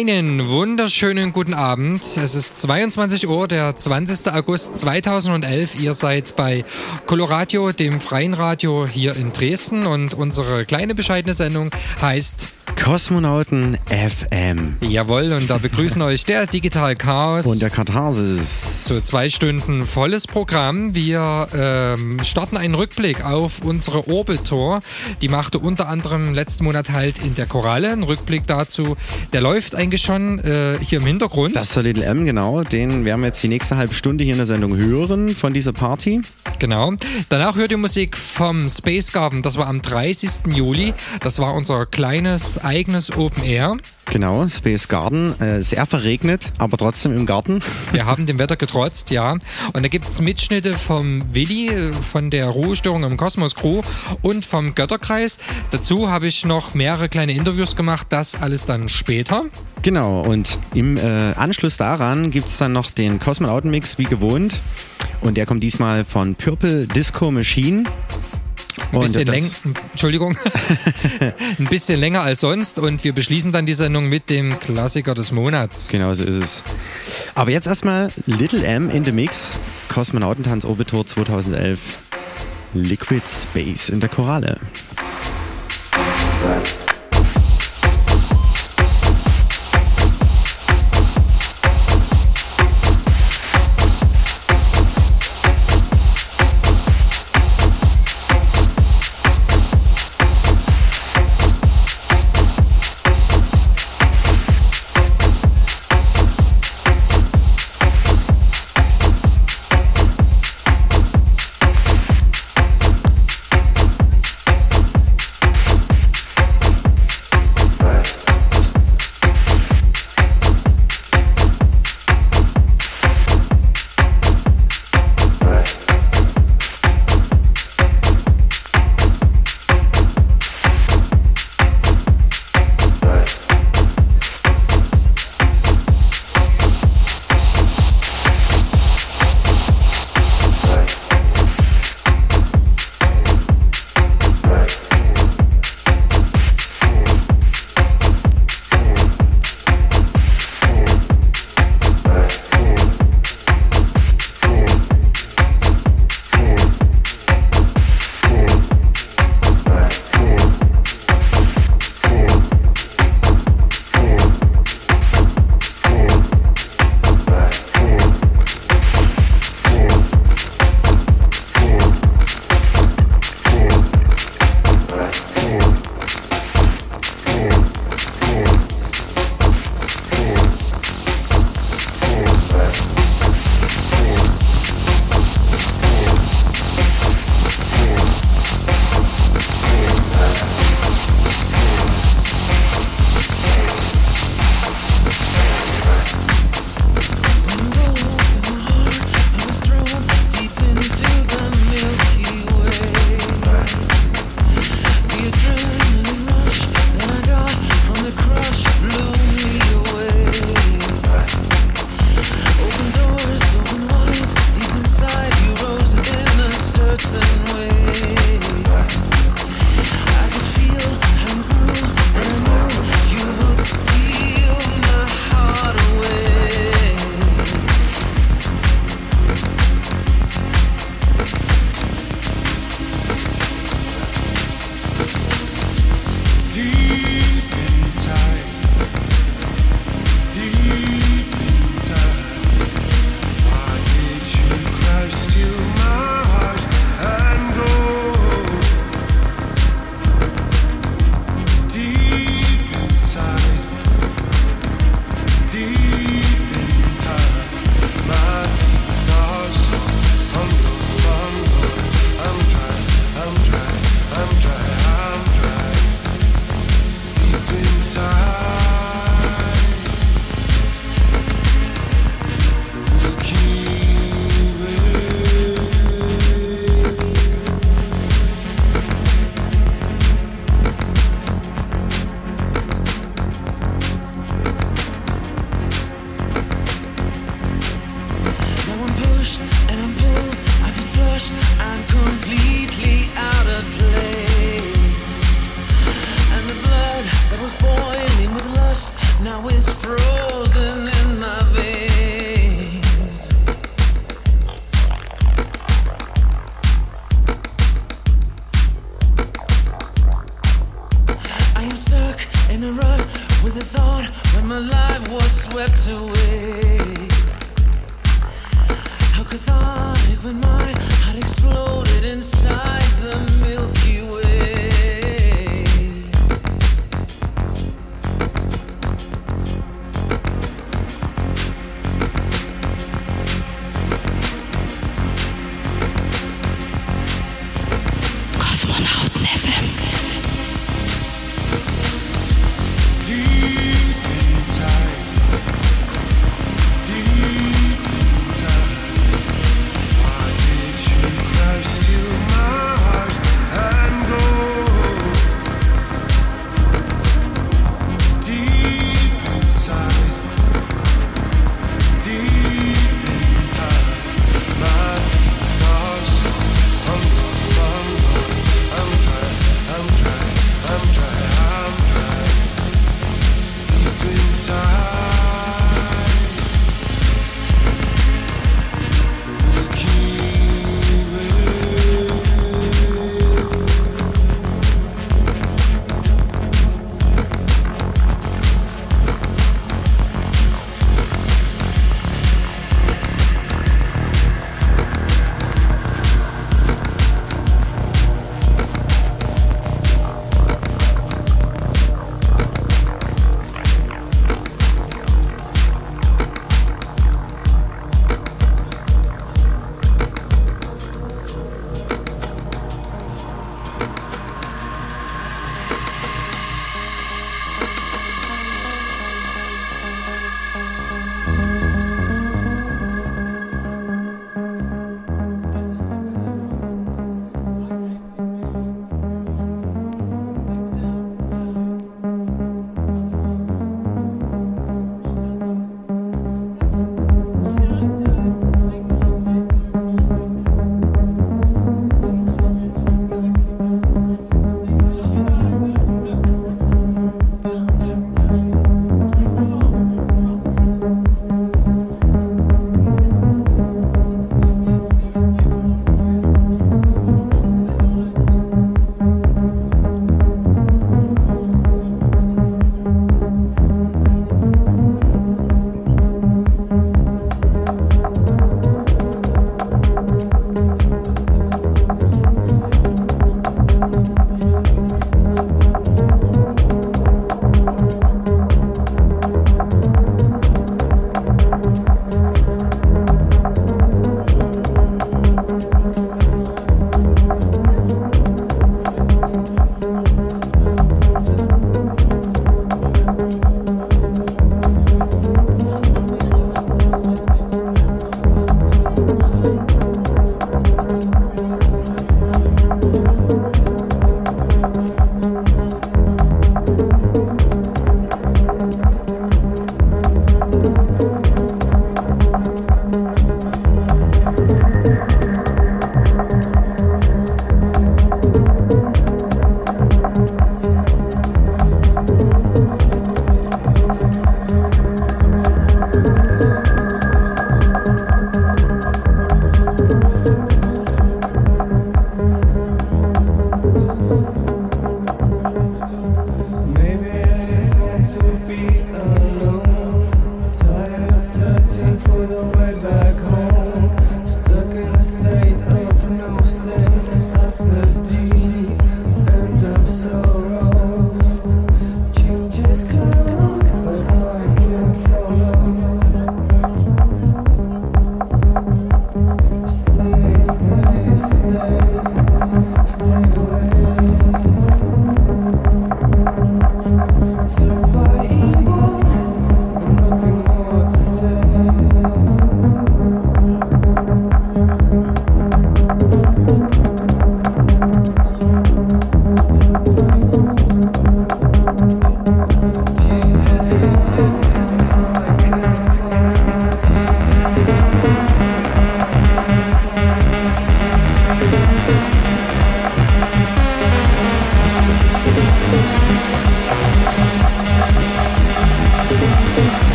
Einen wunderschönen guten Abend. Es ist 22 Uhr, der 20. August 2011. Ihr seid bei Coloradio, dem freien Radio hier in Dresden und unsere kleine bescheidene Sendung heißt Kosmonauten FM. Jawohl, und da begrüßen euch der Digital Chaos. Und der Katharsis. Zu zwei Stunden volles Programm. Wir ähm, starten einen Rückblick auf unsere Orbit-Tour. Die machte unter anderem letzten Monat halt in der Koralle. Ein Rückblick dazu, der läuft eigentlich schon äh, hier im Hintergrund. Das ist der Little M, genau. Den werden wir jetzt die nächste halbe Stunde hier in der Sendung hören von dieser Party. Genau. Danach hört ihr Musik vom Space Garden. Das war am 30. Juli. Das war unser kleines eigenes Open Air. Genau, Space Garden. Äh, sehr verregnet, aber trotzdem im Garten. Wir haben dem Wetter getrotzt, ja. Und da gibt es Mitschnitte vom Willi, äh, von der Ruhestörung im Kosmos Crew und vom Götterkreis. Dazu habe ich noch mehrere kleine Interviews gemacht. Das alles dann später. Genau, und im äh, Anschluss daran gibt es dann noch den Cosmonautenmix wie gewohnt. Und der kommt diesmal von Purple Disco Machine. Ein bisschen länger, Entschuldigung, ein bisschen länger als sonst und wir beschließen dann die Sendung mit dem Klassiker des Monats. Genau so ist es. Aber jetzt erstmal Little M in the Mix, Kosmonautentanz Orbitor 2011, Liquid Space in der Koralle.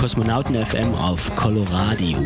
Kosmonauten FM auf Coloradio.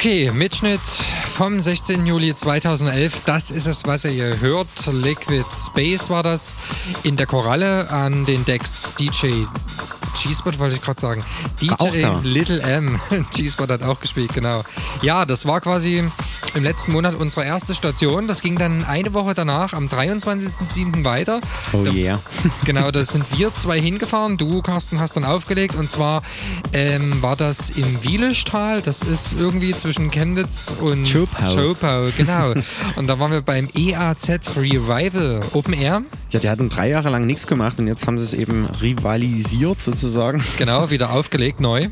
Okay, Mitschnitt vom 16. Juli 2011. Das ist es, was ihr hier hört. Liquid Space war das in der Koralle an den Decks DJ G-Spot wollte ich gerade sagen. DJ. Little M. G-Spot hat auch gespielt, genau. Ja, das war quasi im letzten Monat unsere erste Station. Das ging dann eine Woche danach, am 23.07. weiter. Oh Da- yeah. Genau, da sind wir zwei hingefahren. Du, Carsten, hast dann aufgelegt. Und zwar ähm, war das im Wielischtal. Das ist irgendwie zwischen Chemnitz und Schopau. Schopau, genau. und da waren wir beim EAZ Revival Open Air. Ja, die hatten drei Jahre lang nichts gemacht und jetzt haben sie es eben rivalisiert sozusagen. Genau, wieder aufgelegt, neu.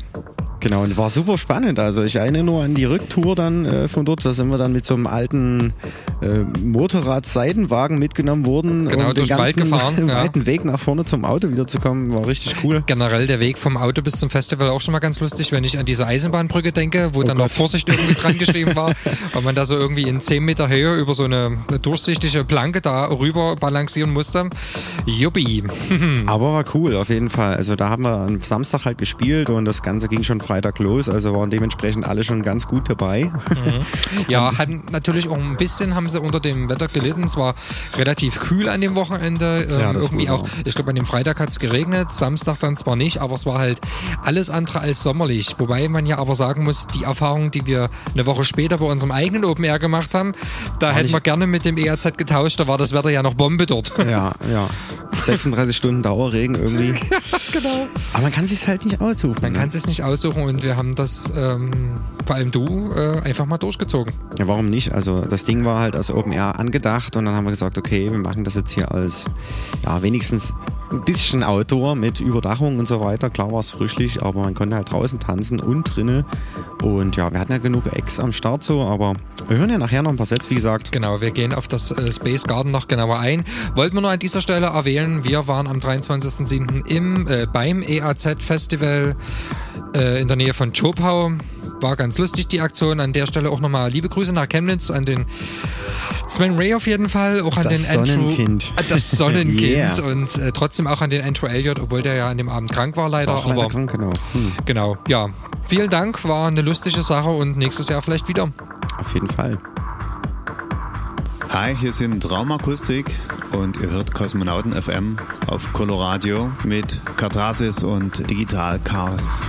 Genau, und war super spannend. Also ich erinnere nur an die Rücktour dann äh, von dort. Da sind wir dann mit so einem alten äh, Motorrad-Seitenwagen mitgenommen worden. Genau, um durch den Wald gefahren, ja. weiten Weg nach vorne zum Auto wiederzukommen. War richtig cool. Generell der Weg vom Auto bis zum Festival auch schon mal ganz lustig, wenn ich an diese Eisenbahnbrücke denke, wo dann noch Gott. Vorsicht irgendwie dran geschrieben war, weil man da so irgendwie in 10 Meter Höhe über so eine durchsichtige Planke da rüber balancieren musste. Juppie. Aber war cool, auf jeden Fall. Also da haben wir am Samstag halt gespielt und das Ganze ging schon Freitag los, also waren dementsprechend alle schon ganz gut dabei. Ja, hatten natürlich auch ein bisschen haben sie unter dem Wetter gelitten. Es war relativ kühl an dem Wochenende. Ähm, Ja, irgendwie auch, ja. ich glaube, an dem Freitag hat es geregnet, Samstag dann zwar nicht, aber es war halt alles andere als sommerlich. Wobei man ja aber sagen muss, die Erfahrung, die wir eine Woche später bei unserem eigenen Open Air gemacht haben, da hätten nicht- wir gerne mit dem EAZ getauscht, da war das Wetter ja noch Bombe dort. Ja, ja. 36 Stunden Dauerregen irgendwie. genau. Aber man kann sich halt nicht aussuchen. Man ne? kann es nicht aussuchen und wir haben das, ähm, vor allem du, äh, einfach mal durchgezogen. Ja, warum nicht? Also das Ding war halt als Open Air angedacht und dann haben wir gesagt, okay, wir machen das jetzt hier als ja wenigstens ein bisschen Outdoor mit Überdachung und so weiter. Klar war es frischlich, aber man konnte halt draußen tanzen und drinnen. Und ja, wir hatten ja genug Ex am Start so, aber wir hören ja nachher noch ein paar Sets, wie gesagt. Genau, wir gehen auf das äh, Space Garden noch genauer ein. Wollten wir nur an dieser Stelle erwähnen, wir waren am 23.07. im äh, beim EAZ Festival äh, in der Nähe von Chopau. War ganz lustig die Aktion. An der Stelle auch nochmal liebe Grüße nach Chemnitz an den Sven Ray auf jeden Fall, auch an Das den Andrew, Sonnenkind. Äh, das Sonnenkind Yeah. und äh, trotzdem auch an den Andrew Elliott, obwohl der ja an dem Abend krank war leider. Auch leider aber krank, genau. Hm, genau, ja. Vielen Dank, war eine lustige Sache und nächstes Jahr vielleicht wieder. auf jeden Fall. Hi, hier sind Traumakustik und ihr hört Kosmonauten FM auf Coloradio mit Katharsis und Digital Chaos.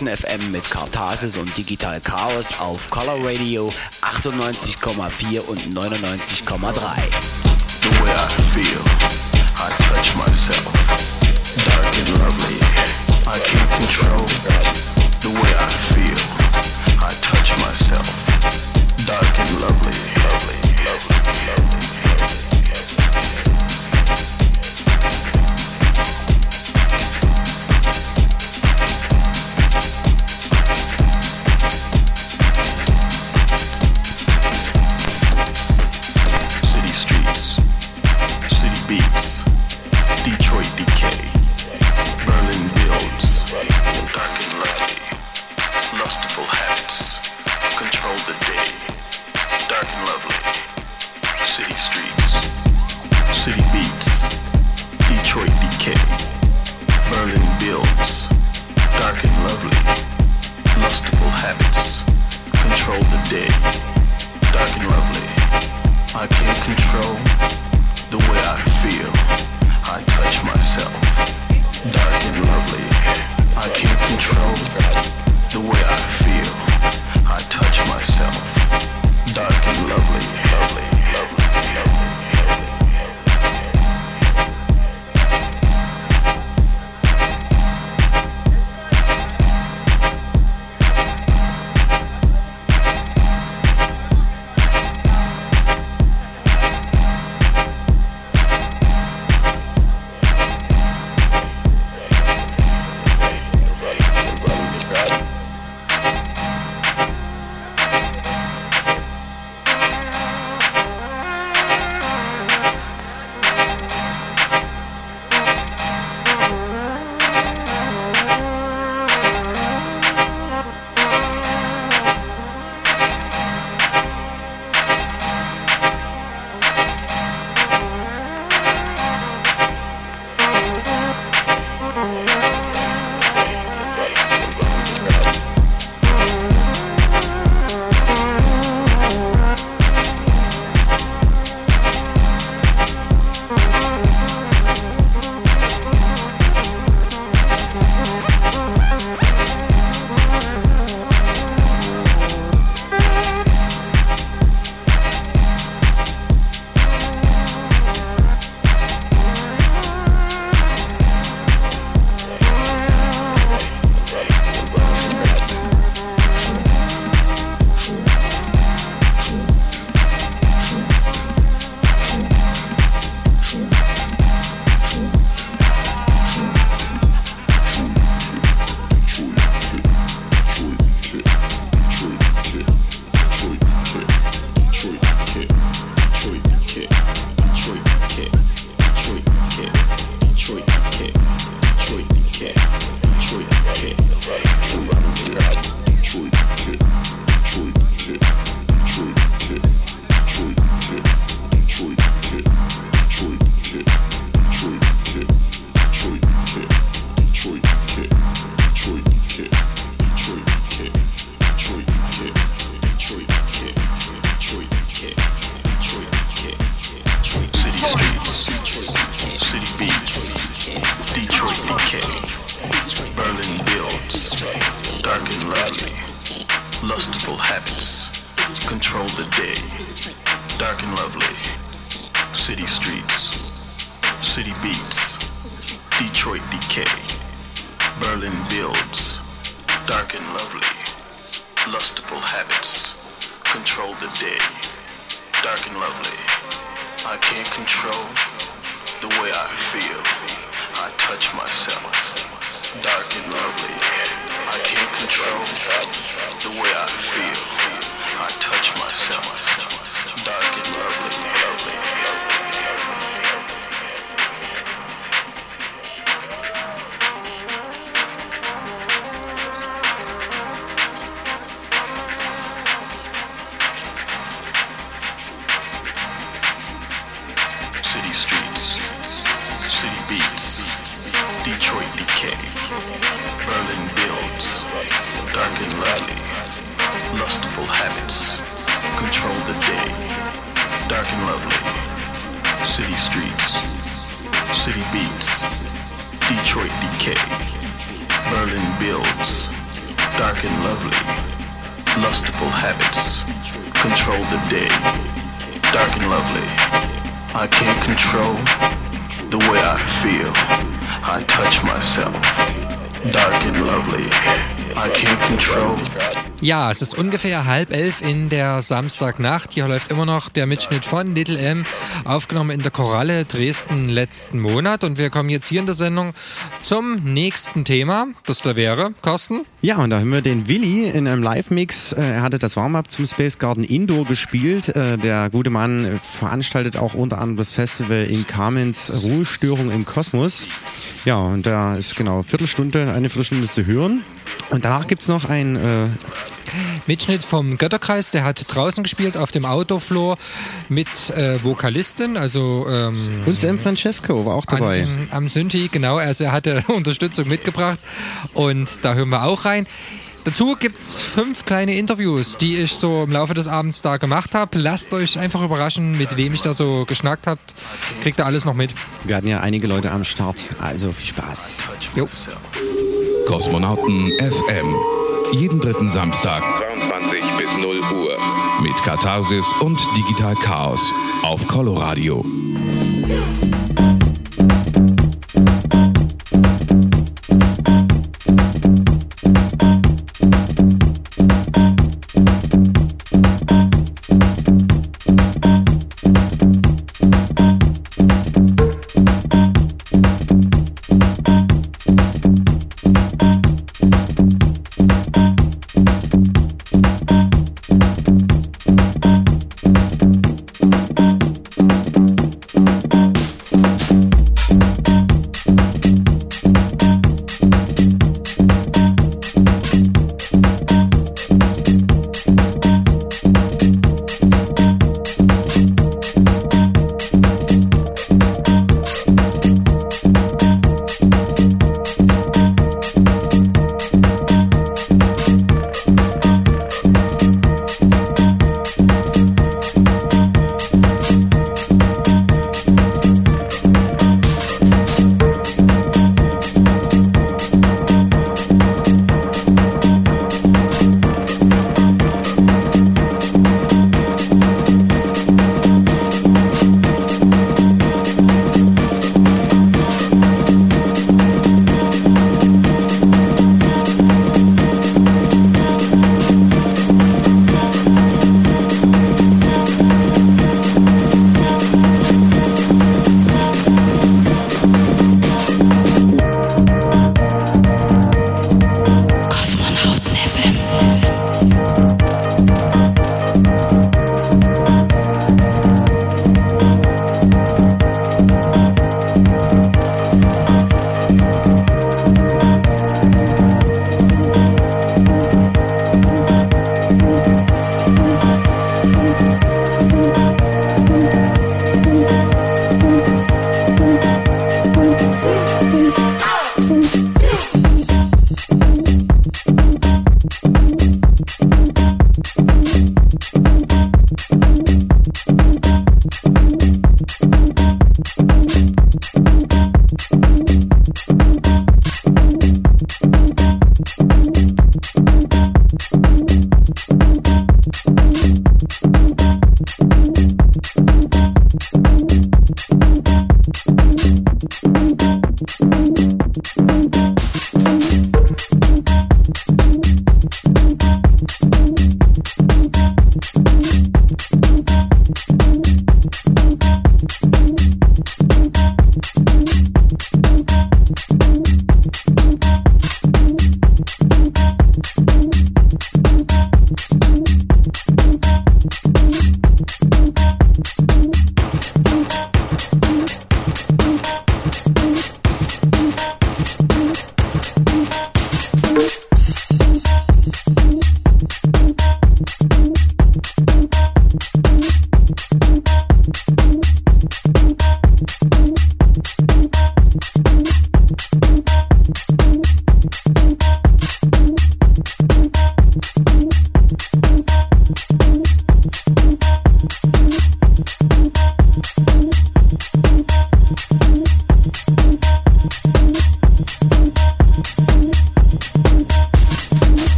Depression FM mit Katharsis und Digital Chaos auf Color Radio 98,4 und 99,3. Es ist ungefähr halb elf in der Samstagnacht. Hier läuft immer noch der Mitschnitt von Little M, aufgenommen in der Koralle Dresden letzten Monat. Und wir kommen jetzt hier in der Sendung zum nächsten Thema, das da wäre, Carsten. Ja, und da haben wir den Willi in einem Live-Mix. Äh, Er hatte das Warm-up zum Space Garden Indoor gespielt. Äh, Der gute Mann veranstaltet auch unter anderem das Festival in Kamenz Ruhestörung im Kosmos. Ja, und da ist genau Viertelstunde, eine Viertelstunde zu hören. Und danach gibt's noch ein äh, Mitschnitt vom Götterkreis, der hat draußen gespielt auf dem Autofloor mit äh, Vokalistin, also ähm, und Sam Francesco war auch dabei. An, am Synthi, genau. Also er hatte Unterstützung mitgebracht und da hören wir auch rein. Dazu gibt's fünf kleine Interviews, die ich so im Laufe des Abends da gemacht habe. Lasst euch einfach überraschen, mit wem ich da so geschnackt habe. Kriegt ihr alles noch mit. Wir hatten ja einige Leute am Start. Also viel Spaß. Jo. Kosmonauten FM. Jeden dritten Samstag 22 bis 0 Uhr. Mit Katharsis und Digital Chaos auf Coloradio.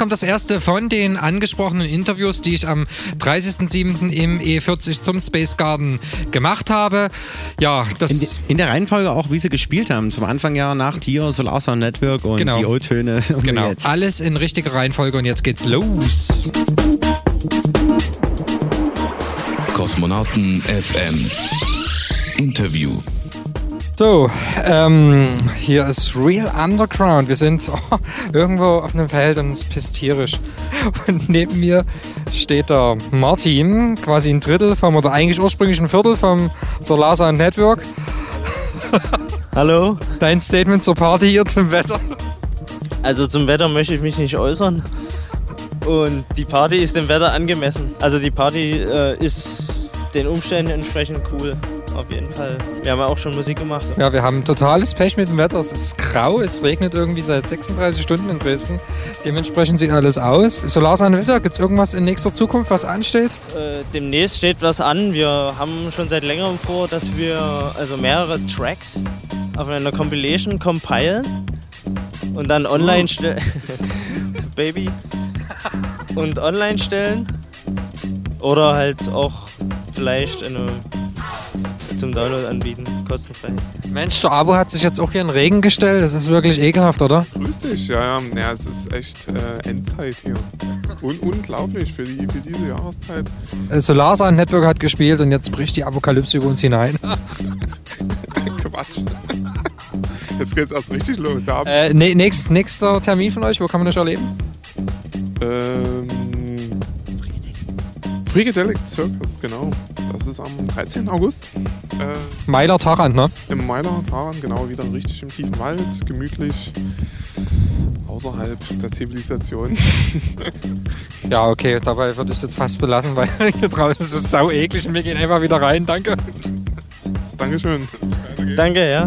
Kommt das erste von den angesprochenen Interviews, die ich am 30.07. im E40 zum Space Garden gemacht habe. Ja, das. In, in, der Reihenfolge auch, wie sie gespielt haben. Zum Anfang ja nach Tier, Solar Sound Network und Genau. die O-Töne. genau, jetzt. alles in richtiger Reihenfolge und jetzt geht's los. Kosmonauten FM Interview. So, ähm, hier ist Real Underground. Wir sind oh, irgendwo auf einem Feld und es pisst tierisch. Und neben mir steht der Martin, quasi ein Drittel vom, oder eigentlich ursprünglich ein Viertel vom Solar Sound Network. Hallo. Dein Statement zur Party hier zum Wetter. Also zum Wetter möchte ich mich nicht äußern. Und die Party ist dem Wetter angemessen. Also die Party äh, ist den Umständen entsprechend cool. Auf jeden Fall. Wir haben ja auch schon Musik gemacht. Ja, wir haben totales Pech mit dem Wetter. Es ist grau, es regnet irgendwie seit 36 Stunden in Dresden. Dementsprechend sieht alles aus. Solar Sound Wetter, gibt es irgendwas in nächster Zukunft, was ansteht? Äh, demnächst steht was an. Wir haben schon seit längerem vor, dass wir also mehrere Tracks auf einer Compilation compilen und dann online stellen. Baby. Und online stellen. Oder halt auch vielleicht eine, zum Download anbieten, kostenfrei. Mensch, der Abo hat sich jetzt auch hier in den Regen gestellt. Das ist wirklich ekelhaft, oder? Grüß dich, ja, ja, ja es ist echt äh, Endzeit hier. Un unglaublich für, die, für diese Jahreszeit. Äh, Solar Sound Network hat gespielt und jetzt bricht die Apokalypse über uns hinein. Quatsch. Jetzt geht's erst richtig los. Ja. äh, ne, nächst, nächster Termin von euch, wo kann man euch erleben? Ähm, Freakadelic Circus, genau. Das ist am 13. August. Äh, Meiler Tarant, ne? Im Meiler Taran, genau, wieder richtig im tiefen Wald, gemütlich, außerhalb der Zivilisation. Ja, okay, dabei würde ich es jetzt fast belassen, weil hier draußen ist es sau eklig und wir gehen einfach wieder rein. Danke. Dankeschön. Danke, ja.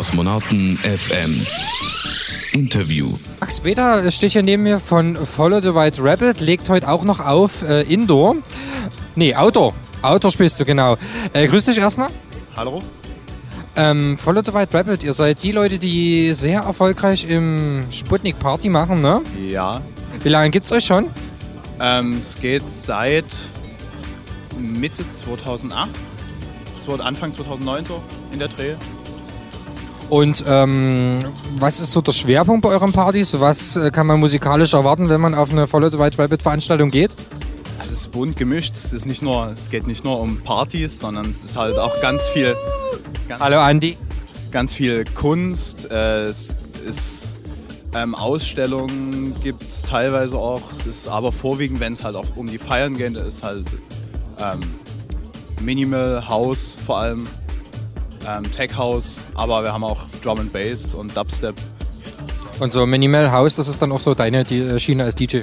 Kosmonauten FM. Interview. Max Beda steht hier neben mir von Follow the White Rabbit, legt heute auch noch auf äh, Indoor. Nee, Outdoor. Outdoor spielst du, genau. Äh, grüß dich erstmal. Hallo? Ähm, Follow the White Rabbit, ihr seid die Leute, die sehr erfolgreich im Sputnik Party machen, ne? Ja. Wie lange gibt's euch schon? Ähm, es geht seit Mitte 2008, so Anfang 2009 so in der Dreh. Und ähm, was ist so der Schwerpunkt bei euren Partys? Was äh, kann man musikalisch erwarten, wenn man auf eine the White Rabbit Veranstaltung geht? Also es ist bunt gemischt. Es ist nicht nur, es geht nicht nur um Partys, sondern es ist halt auch ganz viel. Ganz, Hallo Andi. Ganz viel Kunst. Äh, es ist ähm, Ausstellungen gibt es teilweise auch. Es ist aber vorwiegend, wenn es halt auch um die Feiern geht, ist halt ähm, Minimal House vor allem, ähm, Tech House, aber wir haben auch Drum and Bass und Dubstep. Und so Minimal House, das ist dann auch so deine die, äh, Schiene als DJ.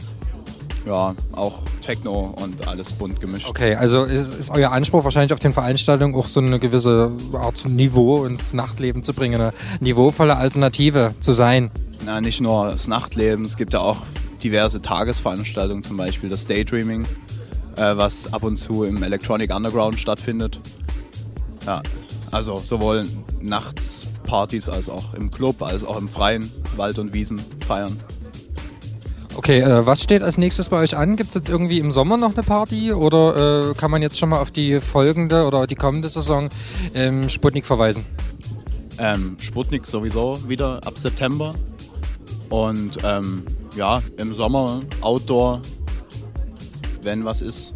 Ja, auch Techno und alles bunt gemischt. Okay, also ist, ist euer Anspruch wahrscheinlich auf den Veranstaltungen auch so eine gewisse Art Niveau ins Nachtleben zu bringen, eine niveauvolle Alternative zu sein? Na, nicht nur das Nachtleben, es gibt ja auch diverse Tagesveranstaltungen, zum Beispiel das Daydreaming, äh, was ab und zu im Electronic Underground stattfindet. Ja, also sowohl nachts Partys als auch im Club, als auch im freien Wald und Wiesen feiern. Okay, äh, was steht als nächstes bei euch an? Gibt es jetzt irgendwie im Sommer noch eine Party oder äh, kann man jetzt schon mal auf die folgende oder die kommende Saison ähm, Sputnik verweisen? Ähm, Sputnik sowieso wieder ab September. Und ähm, ja, im Sommer Outdoor, wenn was ist,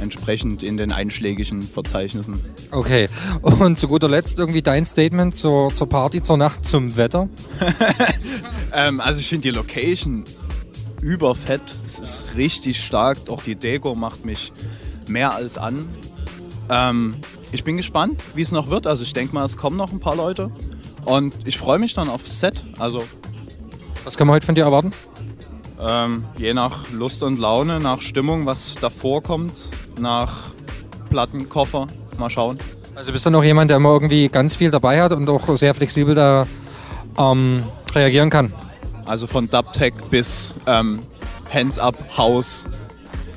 entsprechend in den einschlägigen Verzeichnissen. Okay, und zu guter Letzt irgendwie dein Statement zur, zur Party, zur Nacht, zum Wetter? ähm, also ich finde die Location überfett. Es ist richtig stark. Auch die Deko macht mich mehr als an. Ähm, ich bin gespannt, wie es noch wird. Also ich denke mal, es kommen noch ein paar Leute. Und ich freue mich dann aufs Set. Also Was kann man heute von dir erwarten? ähm, je nach Lust und Laune, nach Stimmung, was davor kommt, nach Plattenkoffer. Mal schauen. Also bist du noch jemand, der immer irgendwie ganz viel dabei hat und auch sehr flexibel da ähm, reagieren kann? Also von Dubtech bis ähm, Hands Up, House,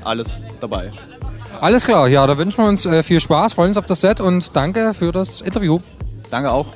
alles dabei. Alles klar, ja, da wünschen wir uns äh, viel Spaß, freuen uns auf das Set und danke für das Interview. Danke auch.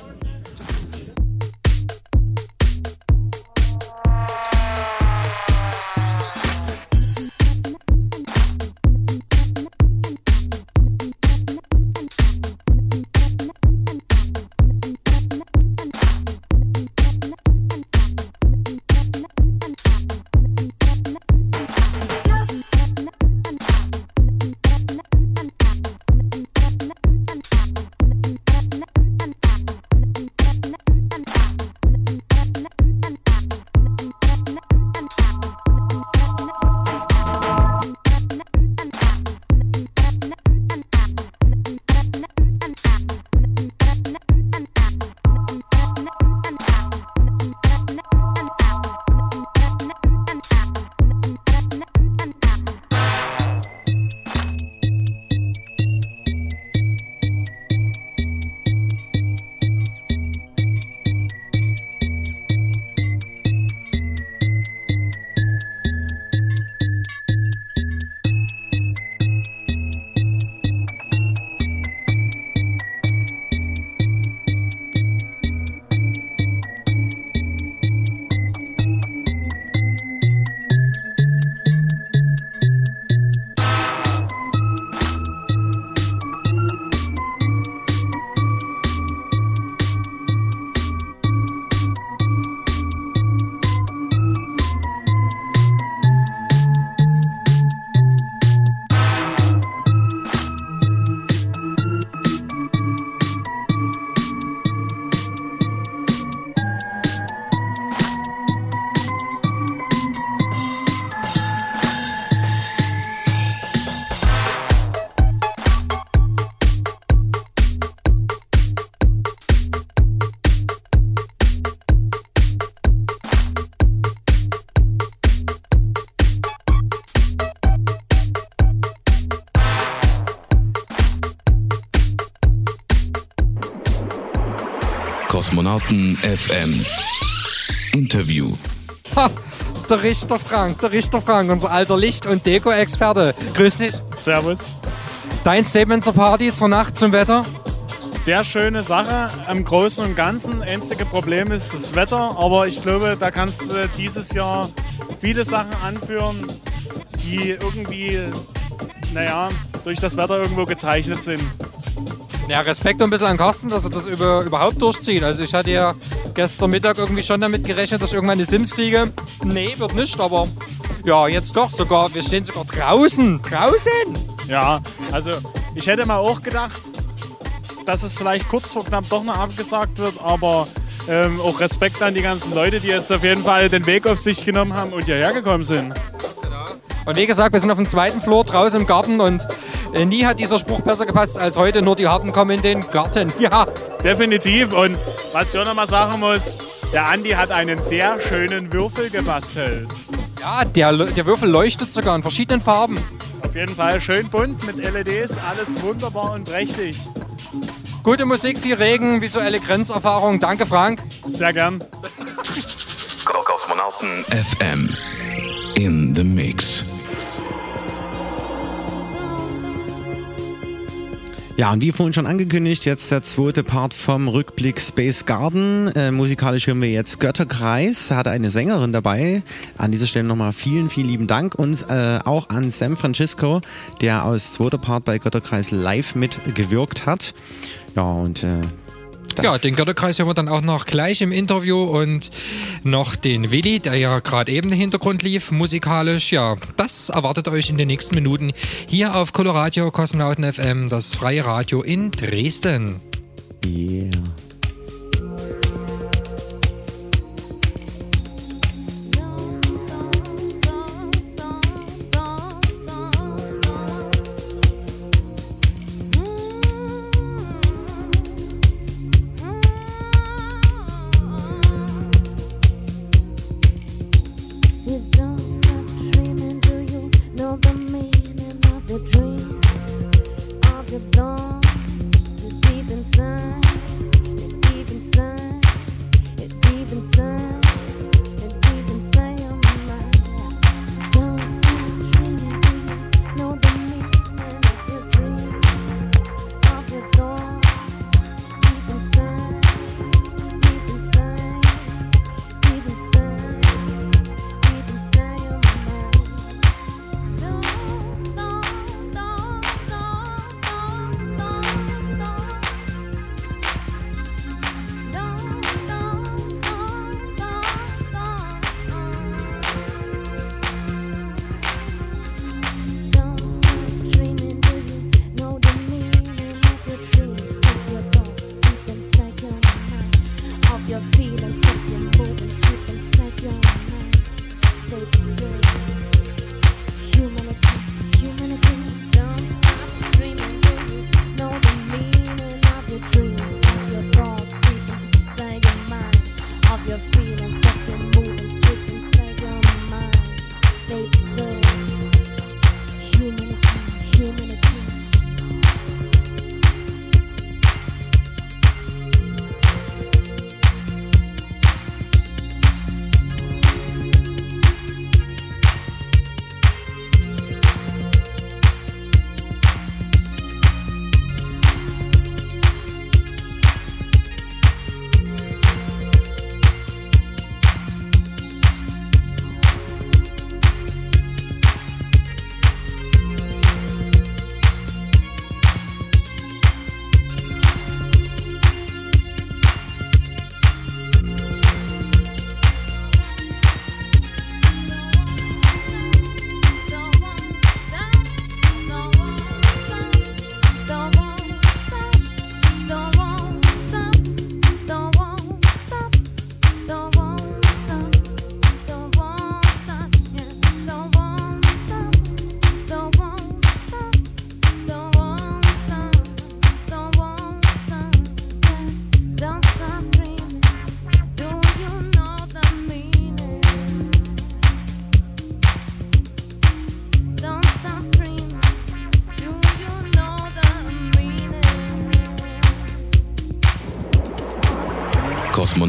Kosmonauten FM. Interview. Ha, der Richter Frank, der Richter Frank, unser alter Licht- und Deko-Experte. Grüß dich. Servus. Dein Statement zur Party, zur Nacht, zum Wetter? Sehr schöne Sache. Im Großen und Ganzen. Einzige Problem ist das Wetter, aber ich glaube, da kannst du dieses Jahr viele Sachen anführen, die irgendwie, naja, durch das Wetter irgendwo gezeichnet sind. Ja, Respekt ein bisschen an Carsten, dass er das über, überhaupt durchzieht. Also ich hatte ja gestern Mittag irgendwie schon damit gerechnet, dass ich irgendwann die Sims kriege. Nee, wird nicht, aber ja, jetzt doch sogar. Wir stehen sogar draußen. Draußen! Ja, also ich hätte mal auch gedacht, dass es vielleicht kurz vor knapp doch noch abgesagt wird, aber ähm, auch Respekt an die ganzen Leute, die jetzt auf jeden Fall den Weg auf sich genommen haben und hierher gekommen sind. Und wie gesagt, wir sind auf dem zweiten Floor draußen im Garten und äh, nie hat dieser Spruch besser gepasst als heute. Nur die Harten kommen in den Garten. Ja, Definitiv. Und was ich auch noch mal sagen muss, der Andi hat einen sehr schönen Würfel gebastelt. ja der, der Würfel leuchtet sogar in verschiedenen Farben. Auf jeden Fall schön bunt mit LEDs, alles wunderbar und prächtig. Gute Musik, viel Regen, visuelle Grenzerfahrung. Danke, Frank. Sehr gern. Kosmonauten FM. In the Mix. Ja, und wie vorhin schon angekündigt, jetzt der zweite Part vom Rückblick Space Garden. Äh, musikalisch hören wir jetzt Götterkreis, hat eine Sängerin dabei. An dieser Stelle nochmal vielen, vielen lieben Dank und äh, auch an Sam Francisco, der aus zweiter Part bei Götterkreis live mitgewirkt hat. Ja, und äh, das- Ja, den Götterkreis hören wir dann auch noch gleich im Interview und noch den Willi, der ja gerade eben im Hintergrund lief, musikalisch. Ja, das erwartet euch in den nächsten Minuten hier auf Coloradio Kosmonauten FM, das freie Radio in Dresden. Yeah.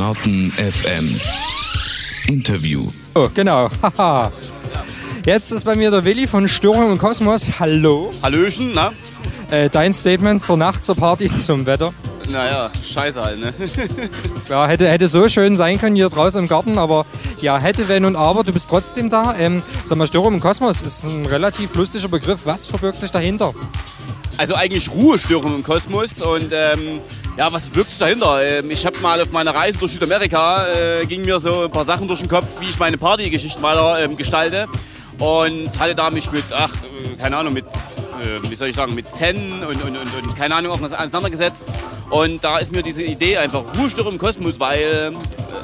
Kosmonauten FM. Interview. Oh, genau. Haha. Jetzt ist bei mir der Willi von Störung und Kosmos. Hallo. Hallöchen, na? Äh, dein Statement zur Nacht, zur Party, zum Wetter. Naja, scheiße halt, ne? Ja, hätte, hätte so schön sein können hier draußen im Garten, aber ja, hätte, wenn und aber, du bist trotzdem da. Ähm, sag mal, Störung im Kosmos ist ein relativ lustiger Begriff. Was verbirgt sich dahinter? Also eigentlich Ruhestörung im Kosmos und ähm, ja, was wirkt dahinter? Ähm, ich habe mal auf meiner Reise durch Südamerika, äh, ging mir so ein paar Sachen durch den Kopf, wie ich meine Partygeschichten weiter ähm, gestalte und hatte da mich mit, ach, äh, keine Ahnung, mit, äh, wie soll ich sagen, mit Zen und, und, und, und keine Ahnung, auch was auseinandergesetzt. Und da ist mir diese Idee einfach Ruhestörung im Kosmos, weil,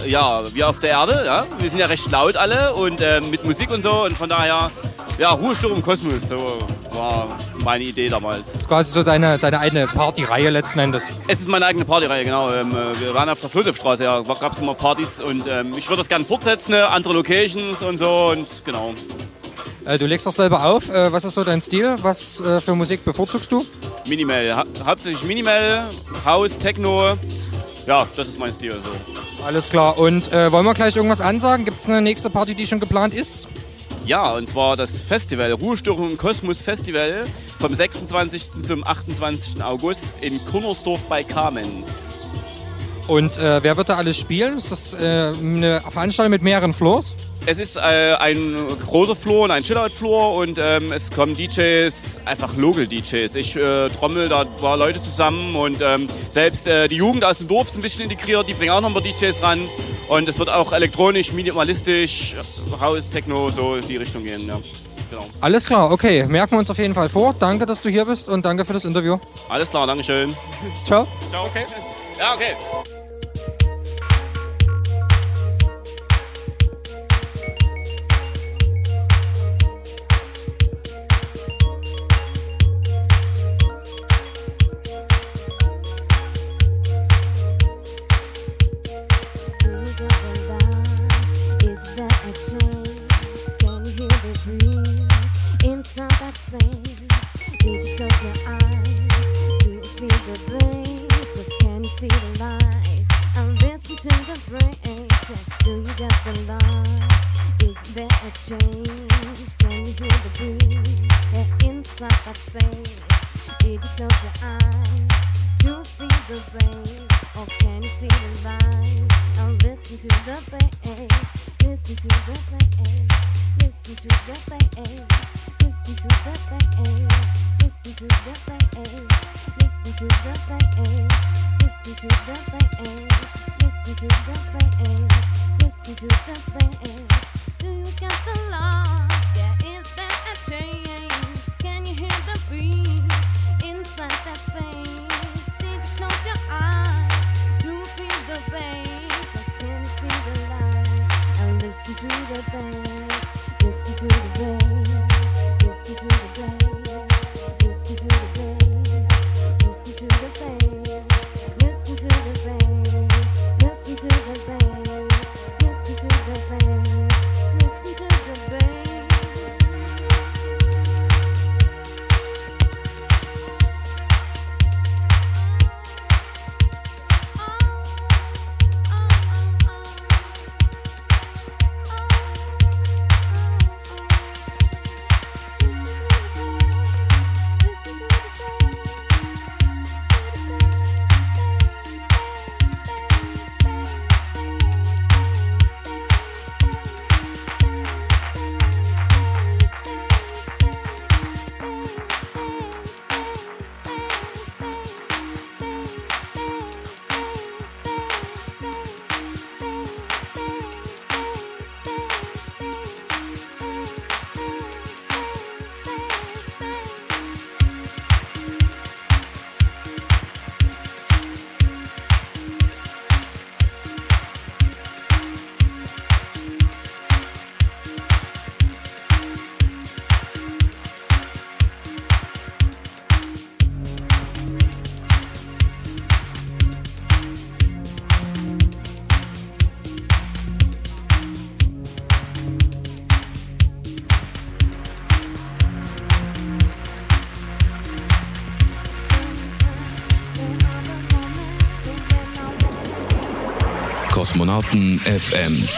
äh, ja, wir auf der Erde, ja, wir sind ja recht laut alle und äh, mit Musik und so und von daher, ja, Ruhestörung im Kosmos, so war meine Idee damals. Das ist quasi so deine, deine eigene Partyreihe letzten Endes. Es ist meine eigene Partyreihe, genau. Ähm, äh, wir waren auf der Flossefstraße, ja, gab es immer Partys und ähm, ich würde das gerne fortsetzen, ne? andere Locations und so und genau. Äh, du legst doch selber auf. Äh, was ist so dein Stil? Was äh, für Musik bevorzugst du? Minimal, ha hauptsächlich Minimal, House, Techno. Ja, das ist mein Stil. So. Alles klar. Und wollen wir gleich irgendwas ansagen? Gibt es eine nächste Party, die schon geplant ist? Ja, und zwar das Festival, Ruhestörung Kosmos Festival vom 26. zum 28. August in Kunnersdorf bei Kamenz. Und äh, wer wird da alles spielen? Ist das äh, eine Veranstaltung mit mehreren Floors? Es ist äh, ein großer Floor und ein Chillout-Floor und ähm, es kommen DJs, einfach Local-DJs. Ich äh, trommel, da waren Leute zusammen und ähm, selbst äh, die Jugend aus dem Dorf ist ein bisschen integriert, die bringen auch noch ein paar DJs ran. Und es wird auch elektronisch, minimalistisch, House, Techno, so in die Richtung gehen. Ja. Genau. Alles klar, okay. Merken wir uns auf jeden Fall vor. Danke, dass du hier bist und danke für das Interview. Alles klar, Dankeschön. Ciao. Ciao, okay. Ja, okay. Yeah, inside that space. Did you close your eyes? You feel the bass? Or can you see the light? And listen to the bass. Listen to the bass. Listen to the bass. Listen to the bass. Listen to the bass. Listen to the bass. Listen to the bass. Listen to the bass. Listen to the bass. Do you get the light? Yeah, is there a change? Listen to the bass. Listen to the bass. Kosmonauten FM.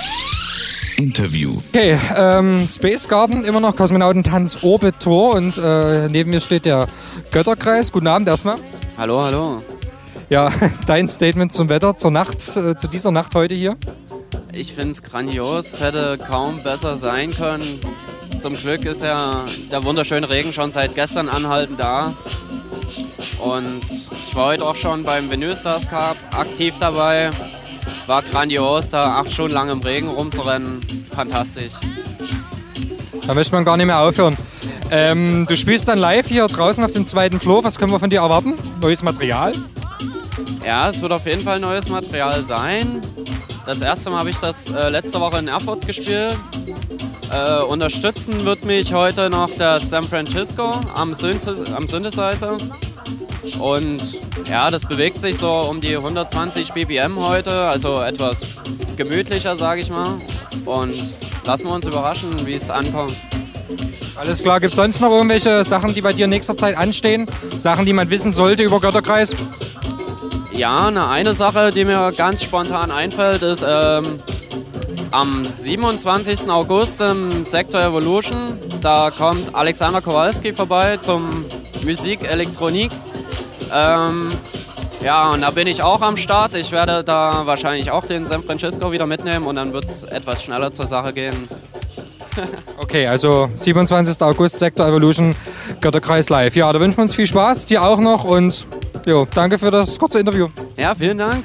Interview. Okay, ähm, Space Garden, immer noch Kosmonautentanz Orbitor und äh, neben mir steht der Götterkreis. Guten Abend erstmal. Hallo, hallo. Ja, dein Statement zum Wetter, zur Nacht, äh, zu dieser Nacht heute hier. Ich finde es grandios, hätte kaum besser sein können. Zum Glück ist ja der wunderschöne Regen schon seit gestern anhaltend da. Und ich war heute auch schon beim Vinyl Stars Cup aktiv dabei. War grandios, da acht Stunden lang im Regen rumzurennen. Fantastisch. Da möchte man gar nicht mehr aufhören. Ähm, du spielst dann live hier draußen auf dem zweiten Floor. Was können wir von dir erwarten? Neues Material? Ja, es wird auf jeden Fall neues Material sein. Das erste Mal habe ich das äh, letzte Woche in Erfurt gespielt. Äh, unterstützen wird mich heute noch der San Francisco am, Synth am Synthesizer. Und ja, das bewegt sich so um die 120 BPM heute, also etwas gemütlicher, sage ich mal. Und lassen wir uns überraschen, wie es ankommt. Alles klar, gibt es sonst noch irgendwelche Sachen, die bei dir in nächster Zeit anstehen? Sachen, die man wissen sollte über Götterkreis? Ja, eine, eine Sache, die mir ganz spontan einfällt, ist ähm, am 27. August im Sektor Evolution. Da kommt Alexander Kowalski vorbei zum Musik Elektronik. Ähm, ja, und da bin ich auch am Start. Ich werde da wahrscheinlich auch den San Francisco wieder mitnehmen und dann wird es etwas schneller zur Sache gehen. Okay, also 27. August, Sektor Evolution, Götterkreis live. Ja, da wünschen wir uns viel Spaß, dir auch noch und jo, danke für das kurze Interview. Ja, vielen Dank.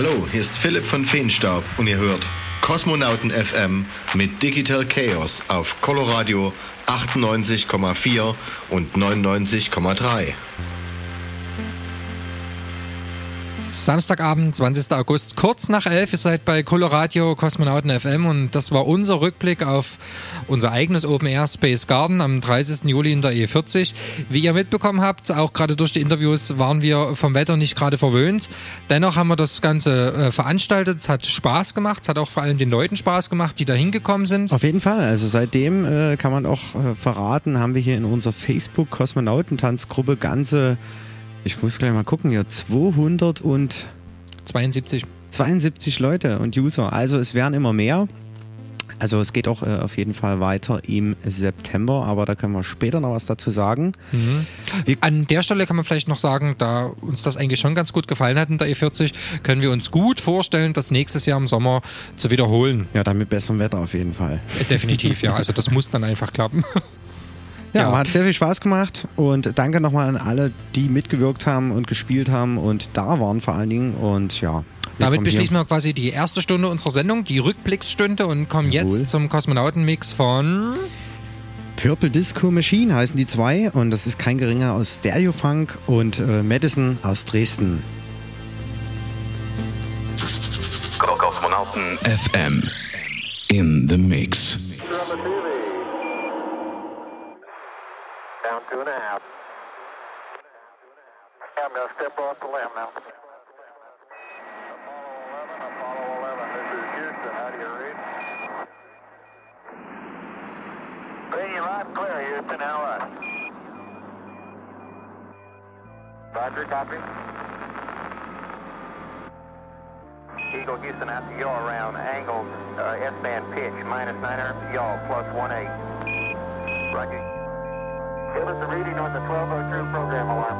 Hallo, hier ist Philipp von Feenstaub und ihr hört Kosmonauten FM mit Digital Chaos auf Coloradio 98,4 und 99,3. Samstagabend, 20. August, kurz nach 11. Ihr seid bei Coloradio Kosmonauten FM und das war unser Rückblick auf unser eigenes Open Air Space Garden am 30. Juli in der E40. Wie ihr mitbekommen habt, auch gerade durch die Interviews waren wir vom Wetter nicht gerade verwöhnt. Dennoch haben wir das Ganze äh, veranstaltet. Es hat Spaß gemacht. Es hat auch vor allem den Leuten Spaß gemacht, die da hingekommen sind. Auf jeden Fall. Also seitdem äh, kann man auch äh, verraten, haben wir hier in unserer Facebook Kosmonautentanzgruppe ganze, ich muss gleich mal gucken hier, 200 und 72. 72 Leute und User. Also es werden immer mehr. Also es geht auch äh, auf jeden Fall weiter im September, aber da können wir später noch was dazu sagen. Mhm. An der Stelle kann man vielleicht noch sagen, da uns das eigentlich schon ganz gut gefallen hat in der E40, können wir uns gut vorstellen, das nächstes Jahr im Sommer zu wiederholen. Ja, dann mit besserem Wetter auf jeden Fall. Äh, Definitiv, ja. Also das muss dann einfach klappen. Ja, aber hat sehr viel Spaß gemacht und danke nochmal an alle, die mitgewirkt haben und gespielt haben und da waren vor allen Dingen und ja. Wir Damit beschließen hier- wir quasi die erste Stunde unserer Sendung, die Rückblicksstunde und kommen Jawohl. jetzt zum Kosmonautenmix von Purple Disco Machine heißen die zwei und das ist kein geringer aus Stereofunk und äh, Madison aus Dresden. Kosmonauten FM in the mix. Down two and a half. I'm going to step off the limb now. Loud and clear, Houston. How Roger, copy. Eagle Houston out to yaw around angled uh, S-band pitch, minus 900, yaw, plus 1-8. Roger. Give us a reading on the 12 true program alarm.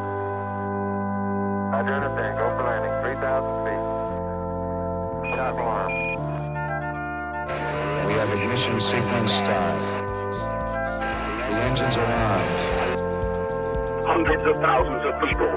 Roger, understand. Go for landing. 3,000 feet. Shot alarm. We have ignition sequence start. The engines are on. Hundreds of thousands of people.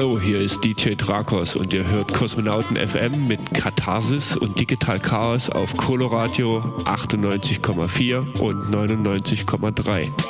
Hallo, hier ist DJ Dracos und ihr hört Kosmonauten FM mit Katharsis und Digital Chaos auf Coloradio 98,4 und 99,3.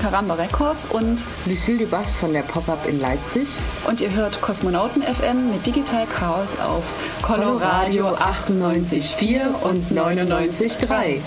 Karamba Records und Lucille Dubas von der Pop-Up in Leipzig. Und ihr hört Kosmonauten FM mit Digital Chaos auf Coloradio 98.4 und 99.3.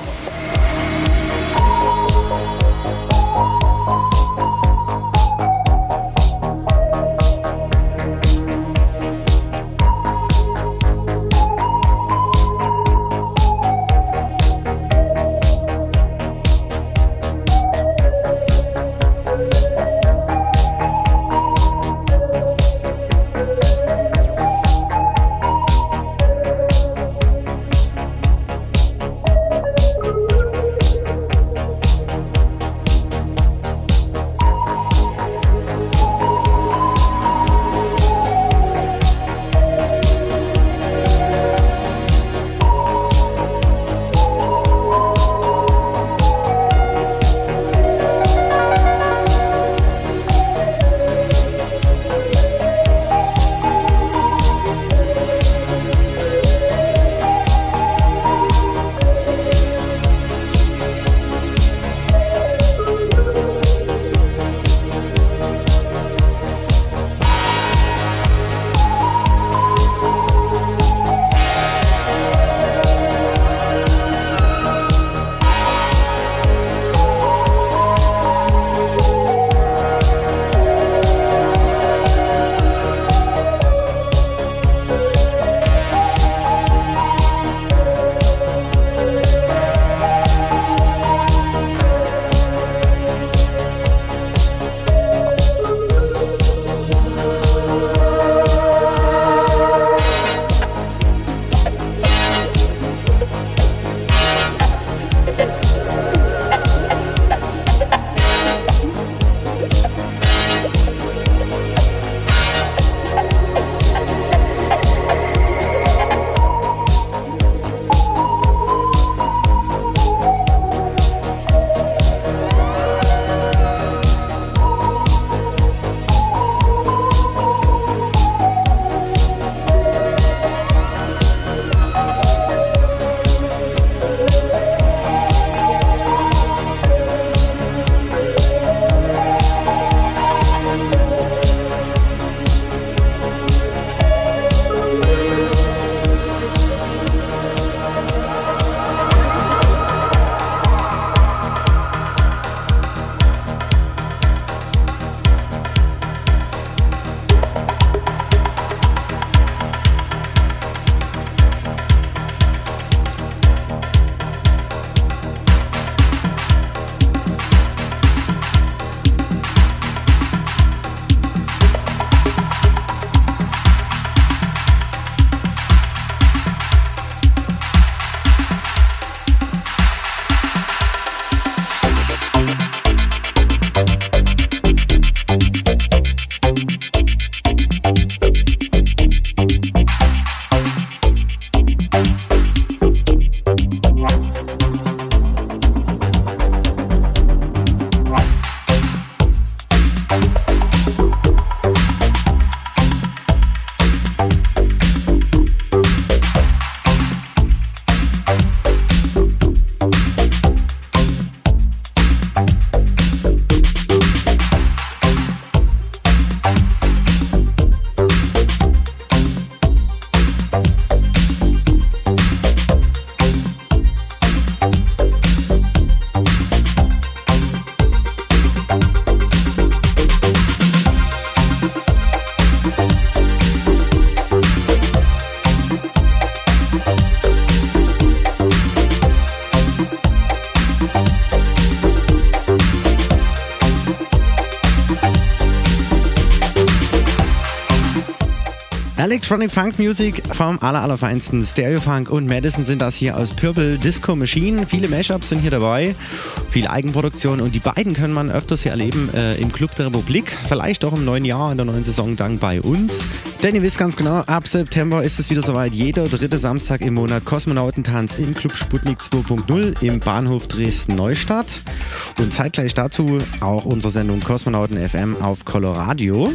Electronic Funk Music vom aller, allerfeinsten Stereo Funk und Madison sind das hier aus Purple Disco Machine. Viele Mashups sind hier dabei, viel Eigenproduktion und die beiden können man öfters hier erleben äh, im Club der Republik. Vielleicht auch im neuen Jahr, in der neuen Saison dann bei uns. Denn ihr wisst ganz genau, ab September ist es wieder soweit. Jeder dritte Samstag im Monat Kosmonautentanz im Club Sputnik 2.0 im Bahnhof Dresden-Neustadt. Und zeitgleich dazu auch unsere Sendung Kosmonauten FM auf Coloradio.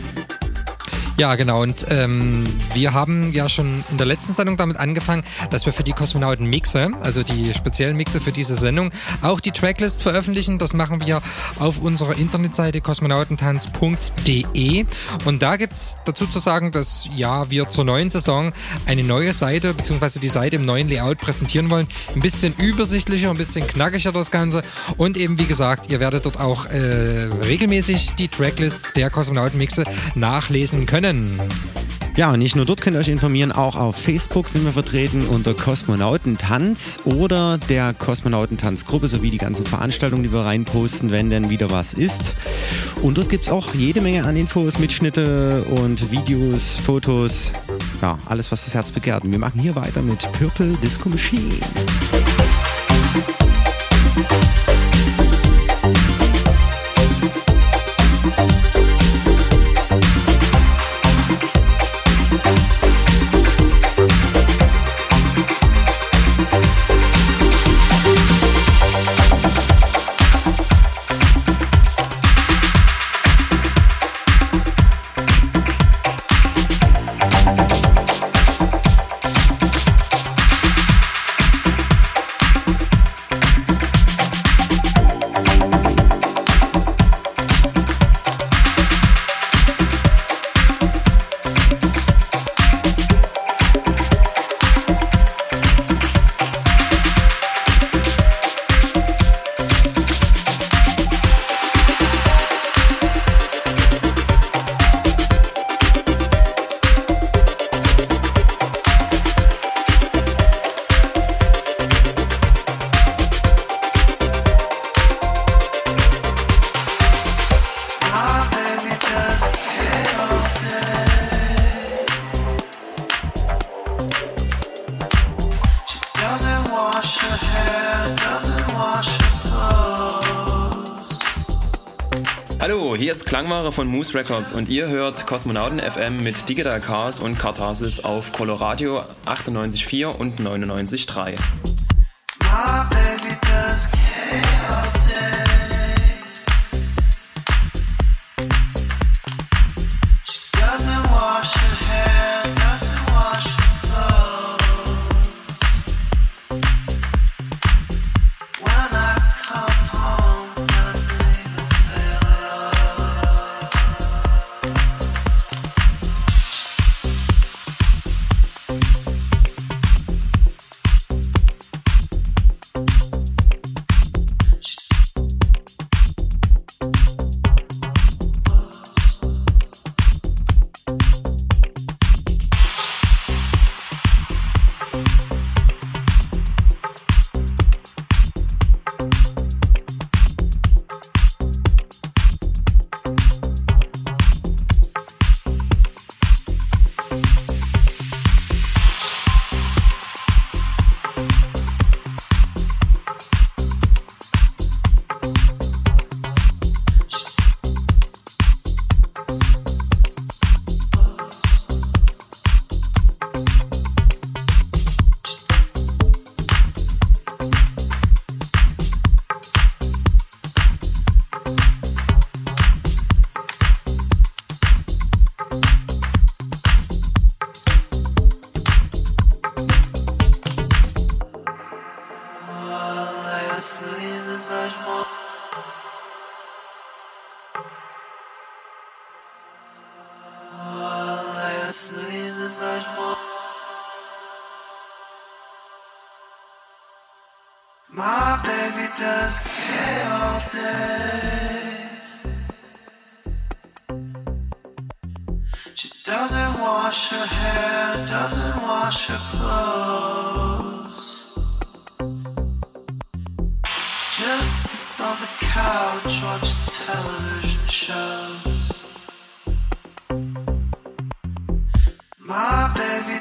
Ja, genau. Und ähm, wir haben ja schon in der letzten Sendung damit angefangen, dass wir für die Kosmonauten Mixe, also die speziellen Mixe für diese Sendung, auch die Tracklist veröffentlichen. Das machen wir auf unserer Internetseite kosmonautentanz.de. Und da gibt es dazu zu sagen, dass ja wir zur neuen Saison eine neue Seite, beziehungsweise die Seite im neuen Layout präsentieren wollen. Ein bisschen übersichtlicher, ein bisschen knackiger das Ganze. Und eben, wie gesagt, ihr werdet dort auch äh, regelmäßig die Tracklists der Kosmonauten-Mixe nachlesen können. Ja, und nicht nur dort könnt ihr euch informieren, auch auf Facebook sind wir vertreten unter Kosmonautentanz oder der Kosmonautentanzgruppe sowie die ganzen Veranstaltungen, die wir reinposten, wenn denn wieder was ist. Und dort gibt es auch jede Menge an Infos, Mitschnitte und Videos, Fotos. Ja, alles, was das Herz begehrt. Und wir machen hier weiter mit Purple Disco Machine. Klangware von Moose Records und ihr hört Kosmonauten FM mit Digital Chaos und Katharsis auf Coloradio 98.4 und 99.3.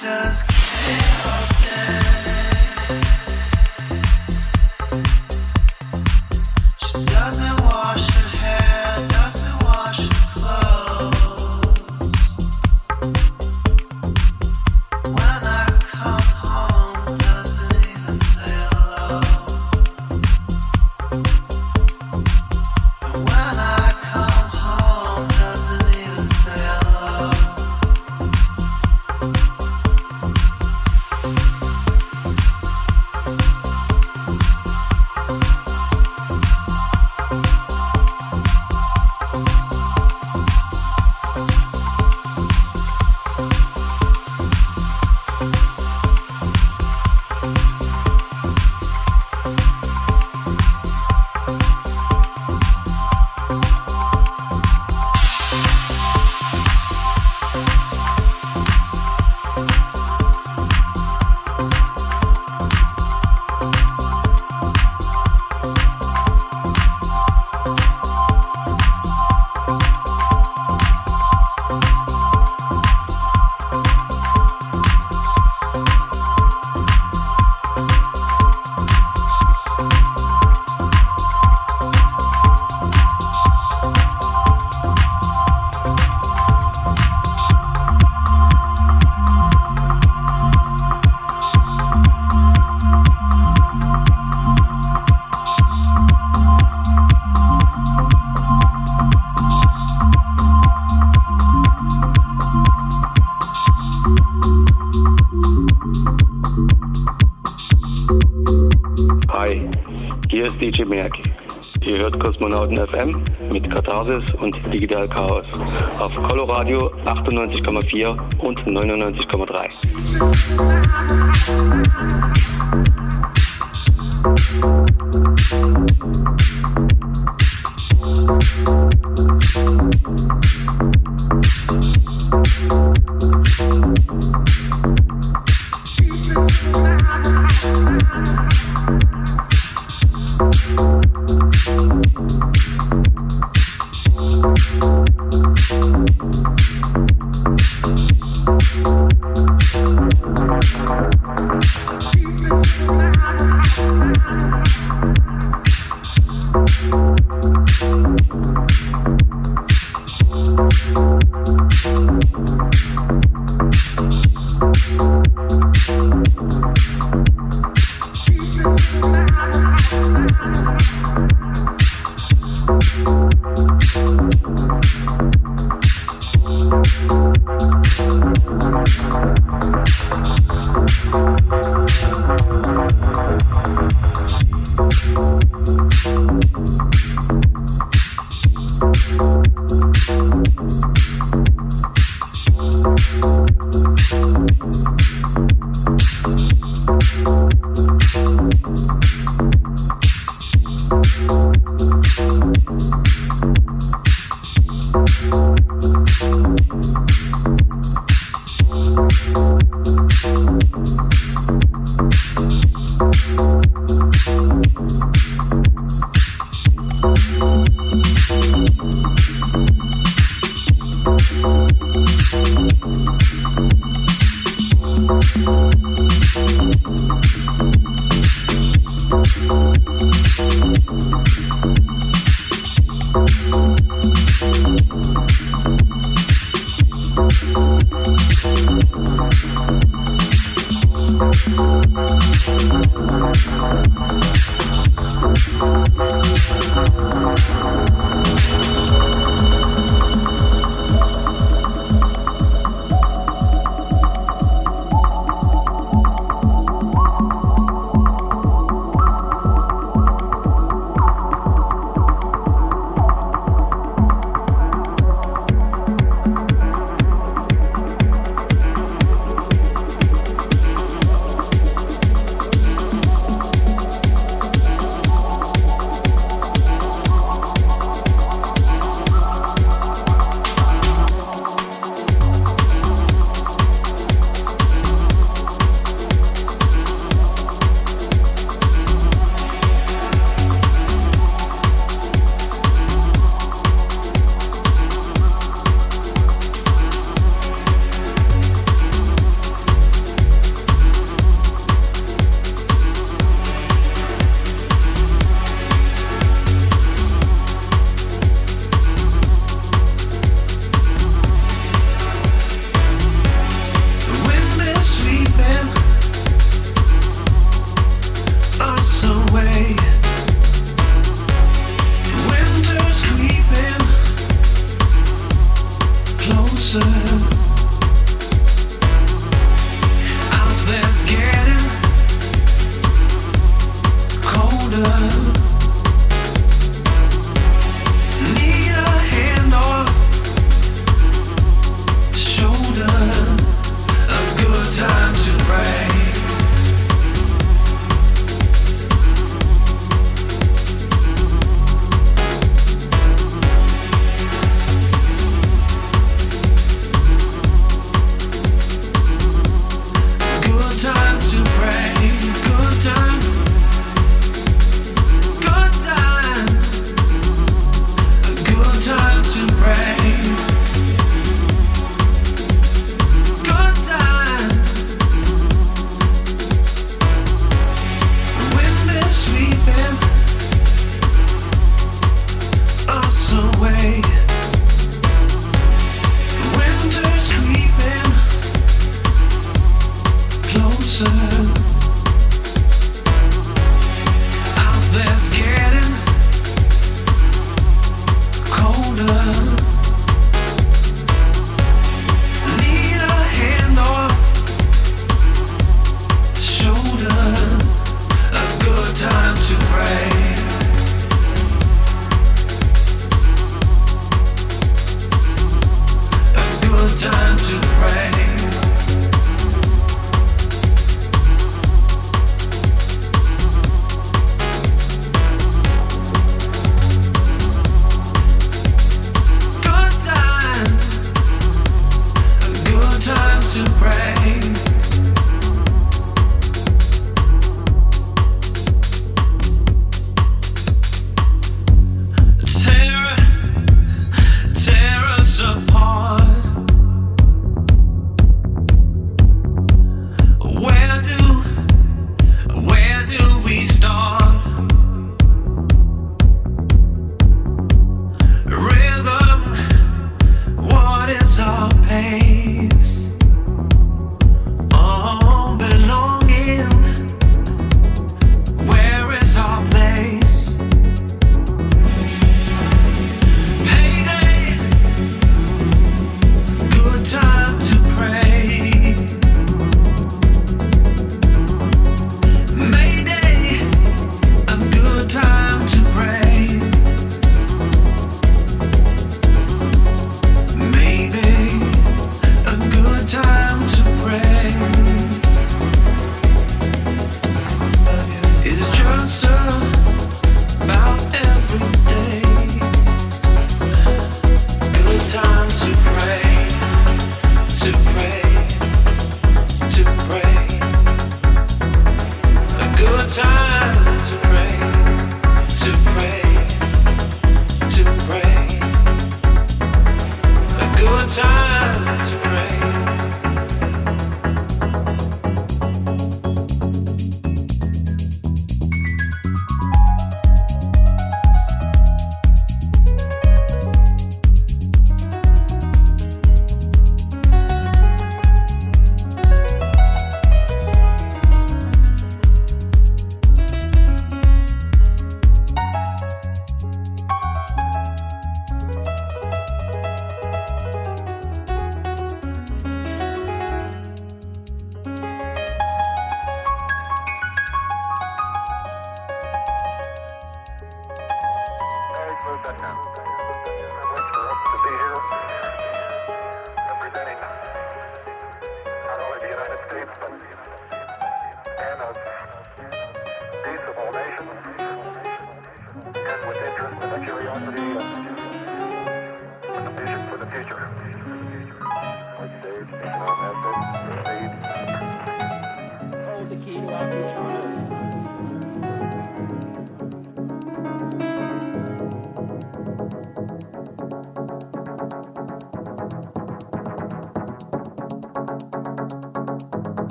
does. Kosmonauten FM mit Katharsis und Digital Chaos auf Coloradio 98,4 und 99,3.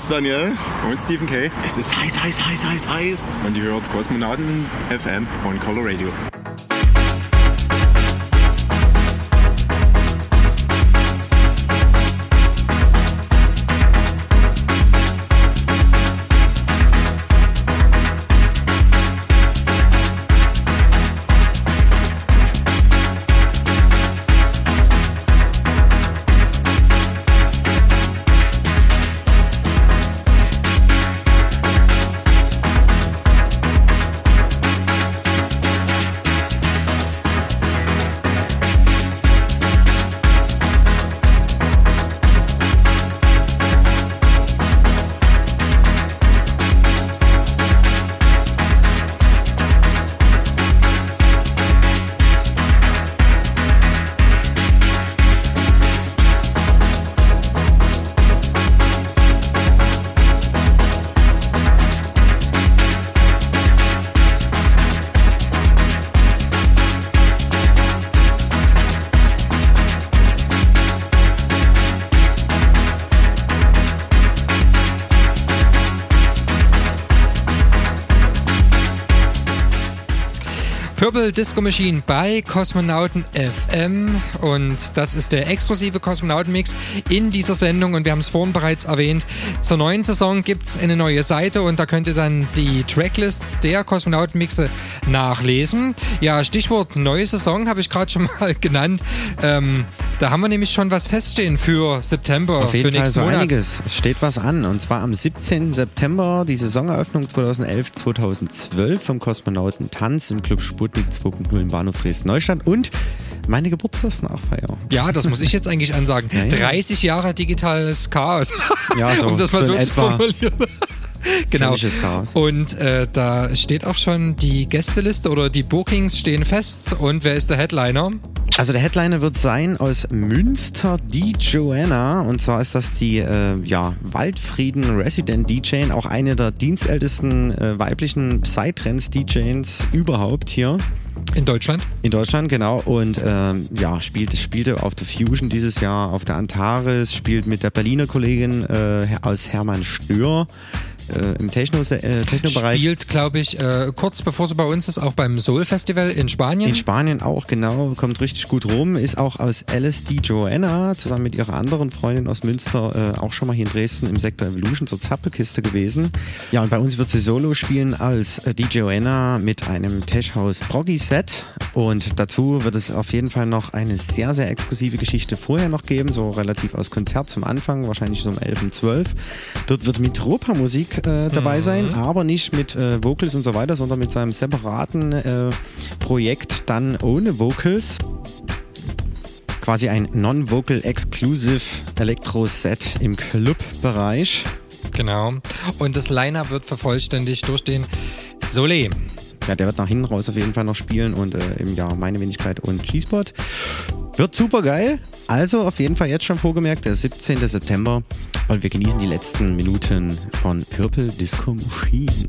gestern, Daniel. Und Stephen Kay. Es ist heiß, heiß, heiß, heiß, heiß. Und ihr hört Kosmonauten FM on Color Radio. Purple Disco Machine bei Kosmonauten FM und das ist der exklusive Kosmonautenmix in dieser Sendung und wir haben es vorhin bereits erwähnt. Zur neuen Saison gibt es eine neue Seite und da könnt ihr dann die Tracklists der Kosmonautenmixe nachlesen. Ja, Stichwort neue Saison habe ich gerade schon mal genannt. Ähm, da haben wir nämlich schon was feststehen für September, Auf jeden für Fall nächsten so Monat. einiges. Es steht was an. Und zwar am 17. September die Saisoneröffnung 2011-2012 vom Kosmonauten Tanz im Club Sputnik 2.0 im Bahnhof Dresden-Neustadt und meine Geburtstagsnachfeier. Ja, das muss ich jetzt eigentlich ansagen. Ja, ja. 30 Jahre digitales Chaos. Ja, so- um das mal so so, zu formulieren. Genau. Und äh, da steht auch schon die Gästeliste oder die Bookings stehen fest. Und wer ist der Headliner? Also der Headliner wird sein aus Münster die Joanna und zwar ist das die äh, ja, Waldfrieden Resident DJ, auch eine der dienstältesten äh, weiblichen Psytrance-DJs überhaupt hier. In Deutschland? In Deutschland, genau. Und ähm, ja, spielt, spielte auf der Fusion dieses Jahr, auf der Antares, spielt mit der Berliner Kollegin äh, aus Hermann Stör äh, im Techno, äh, Techno-Bereich. Spielt, glaube ich, äh, kurz bevor sie bei uns ist, auch beim Soul Festival in Spanien. In Spanien auch, genau, kommt richtig gut rum, ist auch aus LSD Joanna zusammen mit ihrer anderen Freundin aus Münster äh, auch schon mal hier in Dresden im Sektor Evolution zur Zappelkiste gewesen. Ja, und bei uns wird sie solo spielen als äh, die Joanna mit einem Tech House Proggy Set und dazu wird es auf jeden Fall noch eine sehr, sehr exklusive Geschichte vorher noch geben, so relativ aus Konzert zum Anfang, wahrscheinlich so um 11 und 12. Dort wird Mitropa-Musik äh, dabei sein, aber nicht mit äh, Vocals und so weiter, sondern mit seinem separaten äh, Projekt dann ohne Vocals. Quasi ein Non-Vocal Exclusive Elektro-Set im Club-Bereich. Genau. Und das Liner wird vervollständigt durch den Soleil. Ja, der wird nach hinten raus auf jeden Fall noch spielen und äh, im Jahr meine Wenigkeit und G-Spot. Wird super geil. Also auf jeden Fall jetzt schon vorgemerkt, der 17. September. Und wir genießen die letzten Minuten von Purple Disco Machine.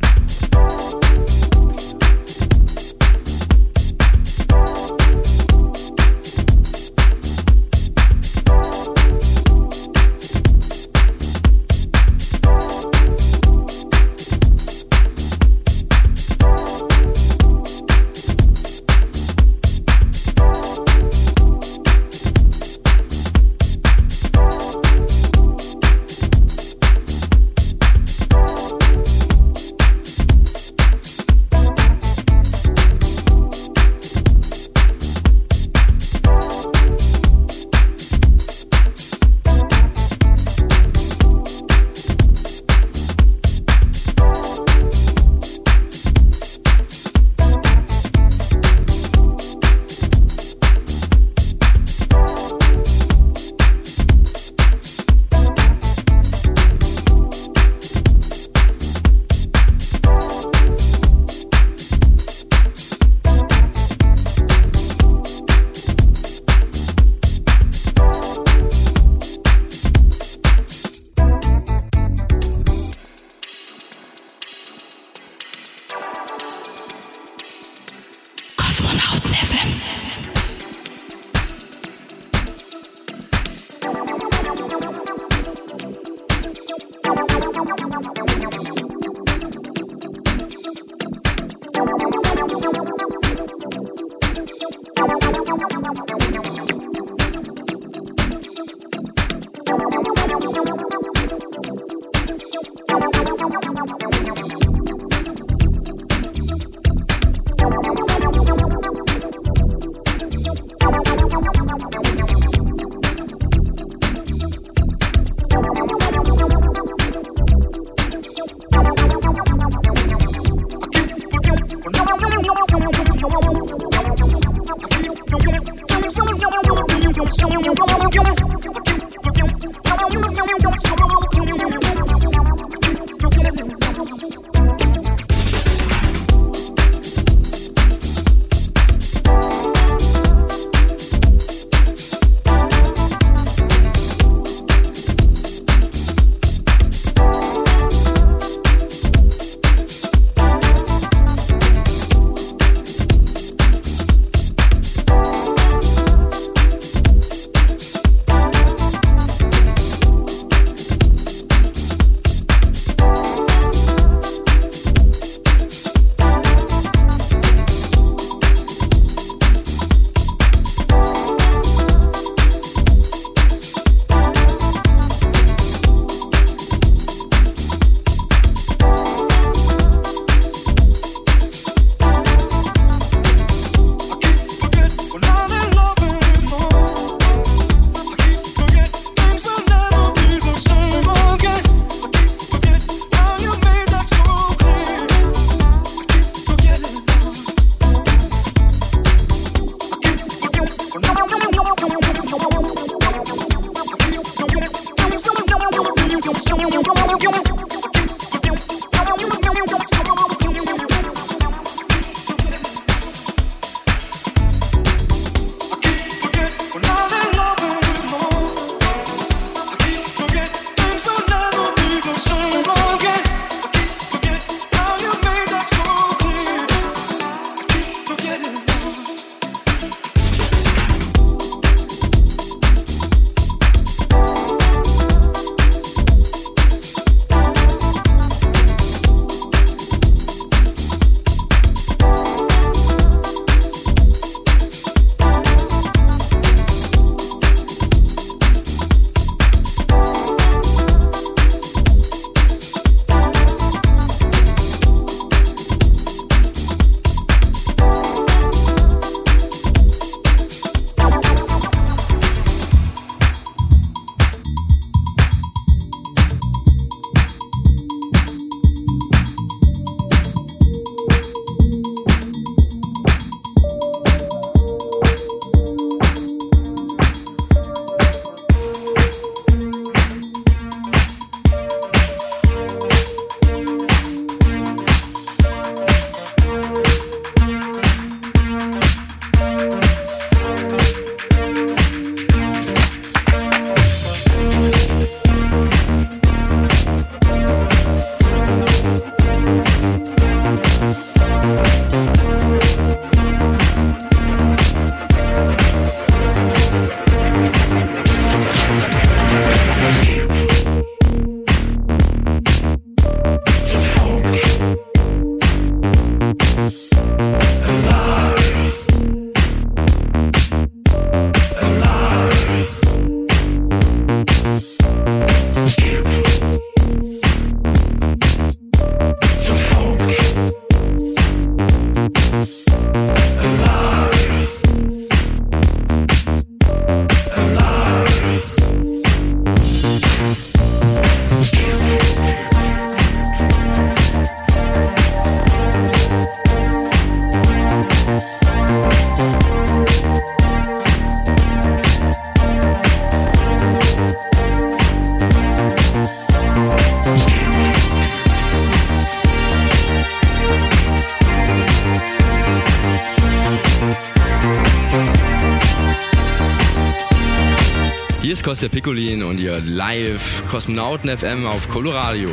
ist der Piccolin und ihr live Kosmonauten FM auf Coloradio.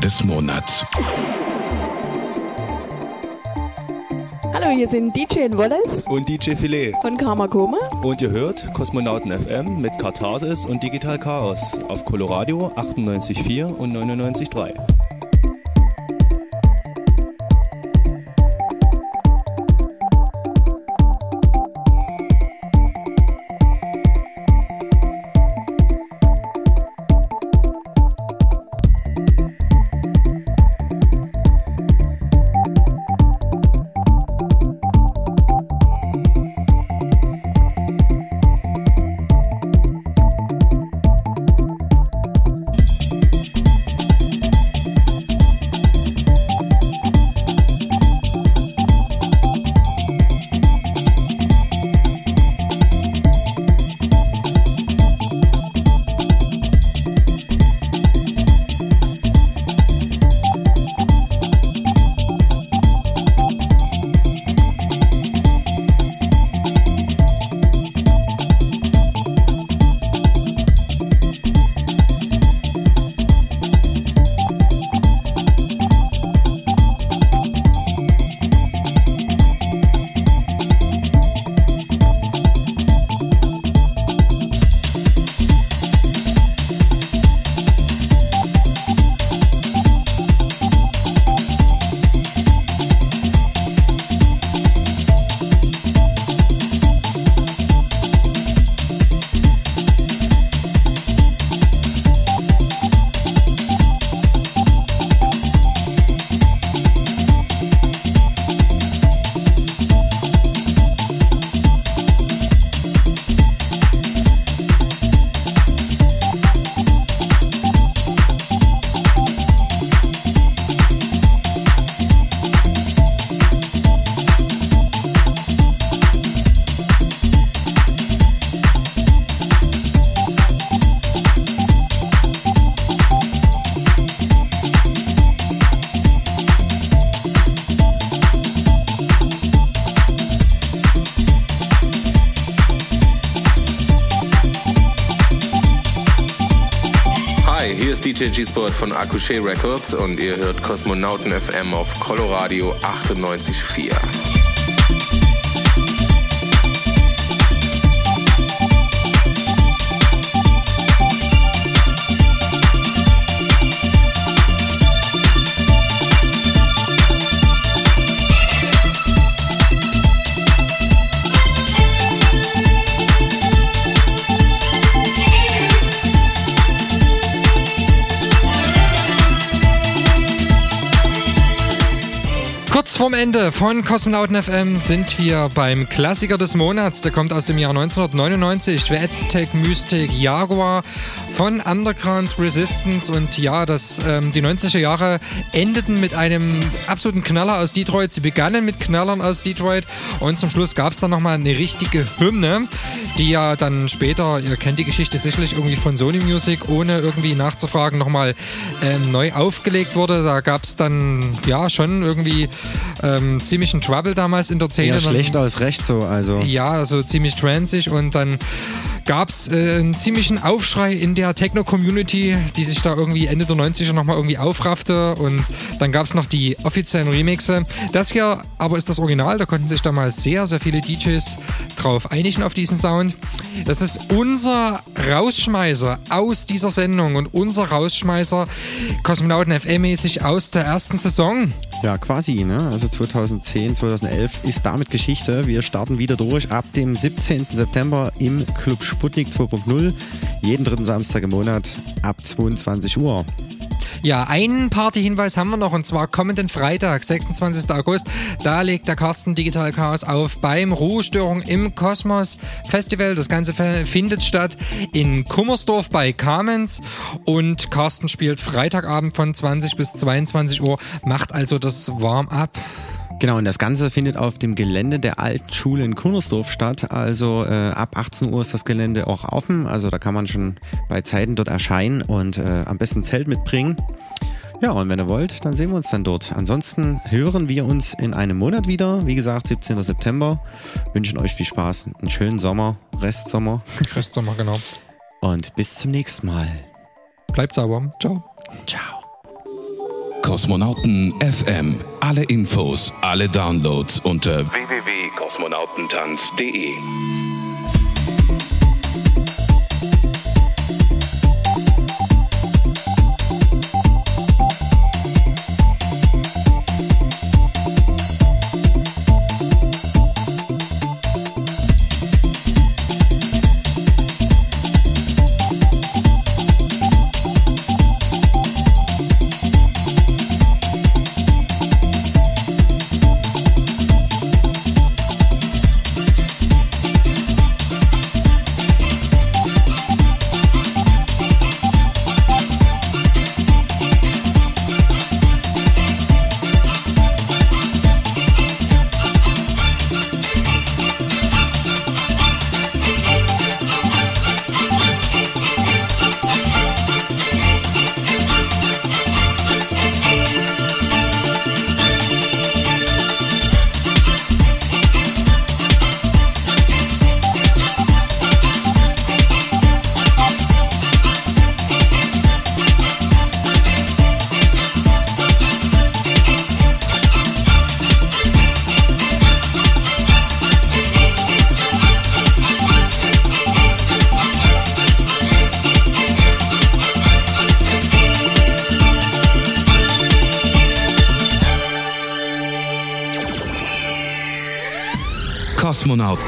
des Monats. Hallo, hier sind DJ Wallace und DJ Filet von Karma Koma. Und ihr hört Kosmonauten FM mit Katharsis und Digital Chaos auf Coloradio 98.4 und 99.3. DJ G-Sport von Accouché Records und ihr hört Kosmonauten FM auf Coloradio 98.4. vorm Ende von Kosmonauten FM sind wir beim Klassiker des Monats. Der kommt aus dem Jahr 1999. The Aztec Mystic Jaguar von Underground Resistance. Und ja, das, ähm, die 90er Jahre endeten mit einem absoluten Knaller aus Detroit. Sie begannen mit Knallern aus Detroit und zum Schluss gab es dann nochmal eine richtige Hymne, die ja dann später, ihr kennt die Geschichte sicherlich irgendwie von Sony Music, ohne irgendwie nachzufragen, nochmal ähm, neu aufgelegt wurde. Da gab es dann ja schon irgendwie ähm, ziemlichen Trouble damals in der Szene. Eher schlecht als recht so, also. Ja, also ziemlich transig und dann gab es äh, einen ziemlichen Aufschrei in der Techno-Community, die sich da irgendwie Ende der 90er nochmal irgendwie aufraffte und dann gab es noch die offiziellen Remixe. Das hier aber ist das Original, da konnten sich damals sehr, sehr viele DJs drauf einigen auf diesen Sound. Das ist unser Rausschmeißer aus dieser Sendung und unser Rausschmeißer Kosmonauten FM-mäßig aus der ersten Saison. Ja, quasi, ne? Also 2010, 2011 ist damit Geschichte. Wir starten wieder durch ab dem 17. September im Club Sputnik 2.0. Jeden dritten Samstag im Monat ab 22 Uhr. Ja, einen Partyhinweis haben wir noch und zwar kommenden Freitag, 26. August. Da legt der Carsten Digital Chaos auf beim Ruhestörung im Kosmos Festival. Das Ganze findet statt in Kummersdorf bei Kamenz und Carsten spielt Freitagabend von 20 bis 22 Uhr, macht also das Warm-up. Genau, und das Ganze findet auf dem Gelände der alten Schule in Kunnersdorf statt. Also äh, ab 18 Uhr ist das Gelände auch offen. Also da kann man schon bei Zeiten dort erscheinen und äh, am besten Zelt mitbringen. Ja, und wenn ihr wollt, dann sehen wir uns dann dort. Ansonsten hören wir uns in einem Monat wieder. Wie gesagt, 17. September. Wünschen euch viel Spaß, einen schönen Sommer, Restsommer. Restsommer, genau. Und bis zum nächsten Mal. Bleibt sauber. Ciao. Ciao. Kosmonauten FM. Alle Infos, alle Downloads unter www.kosmonautentanz.de.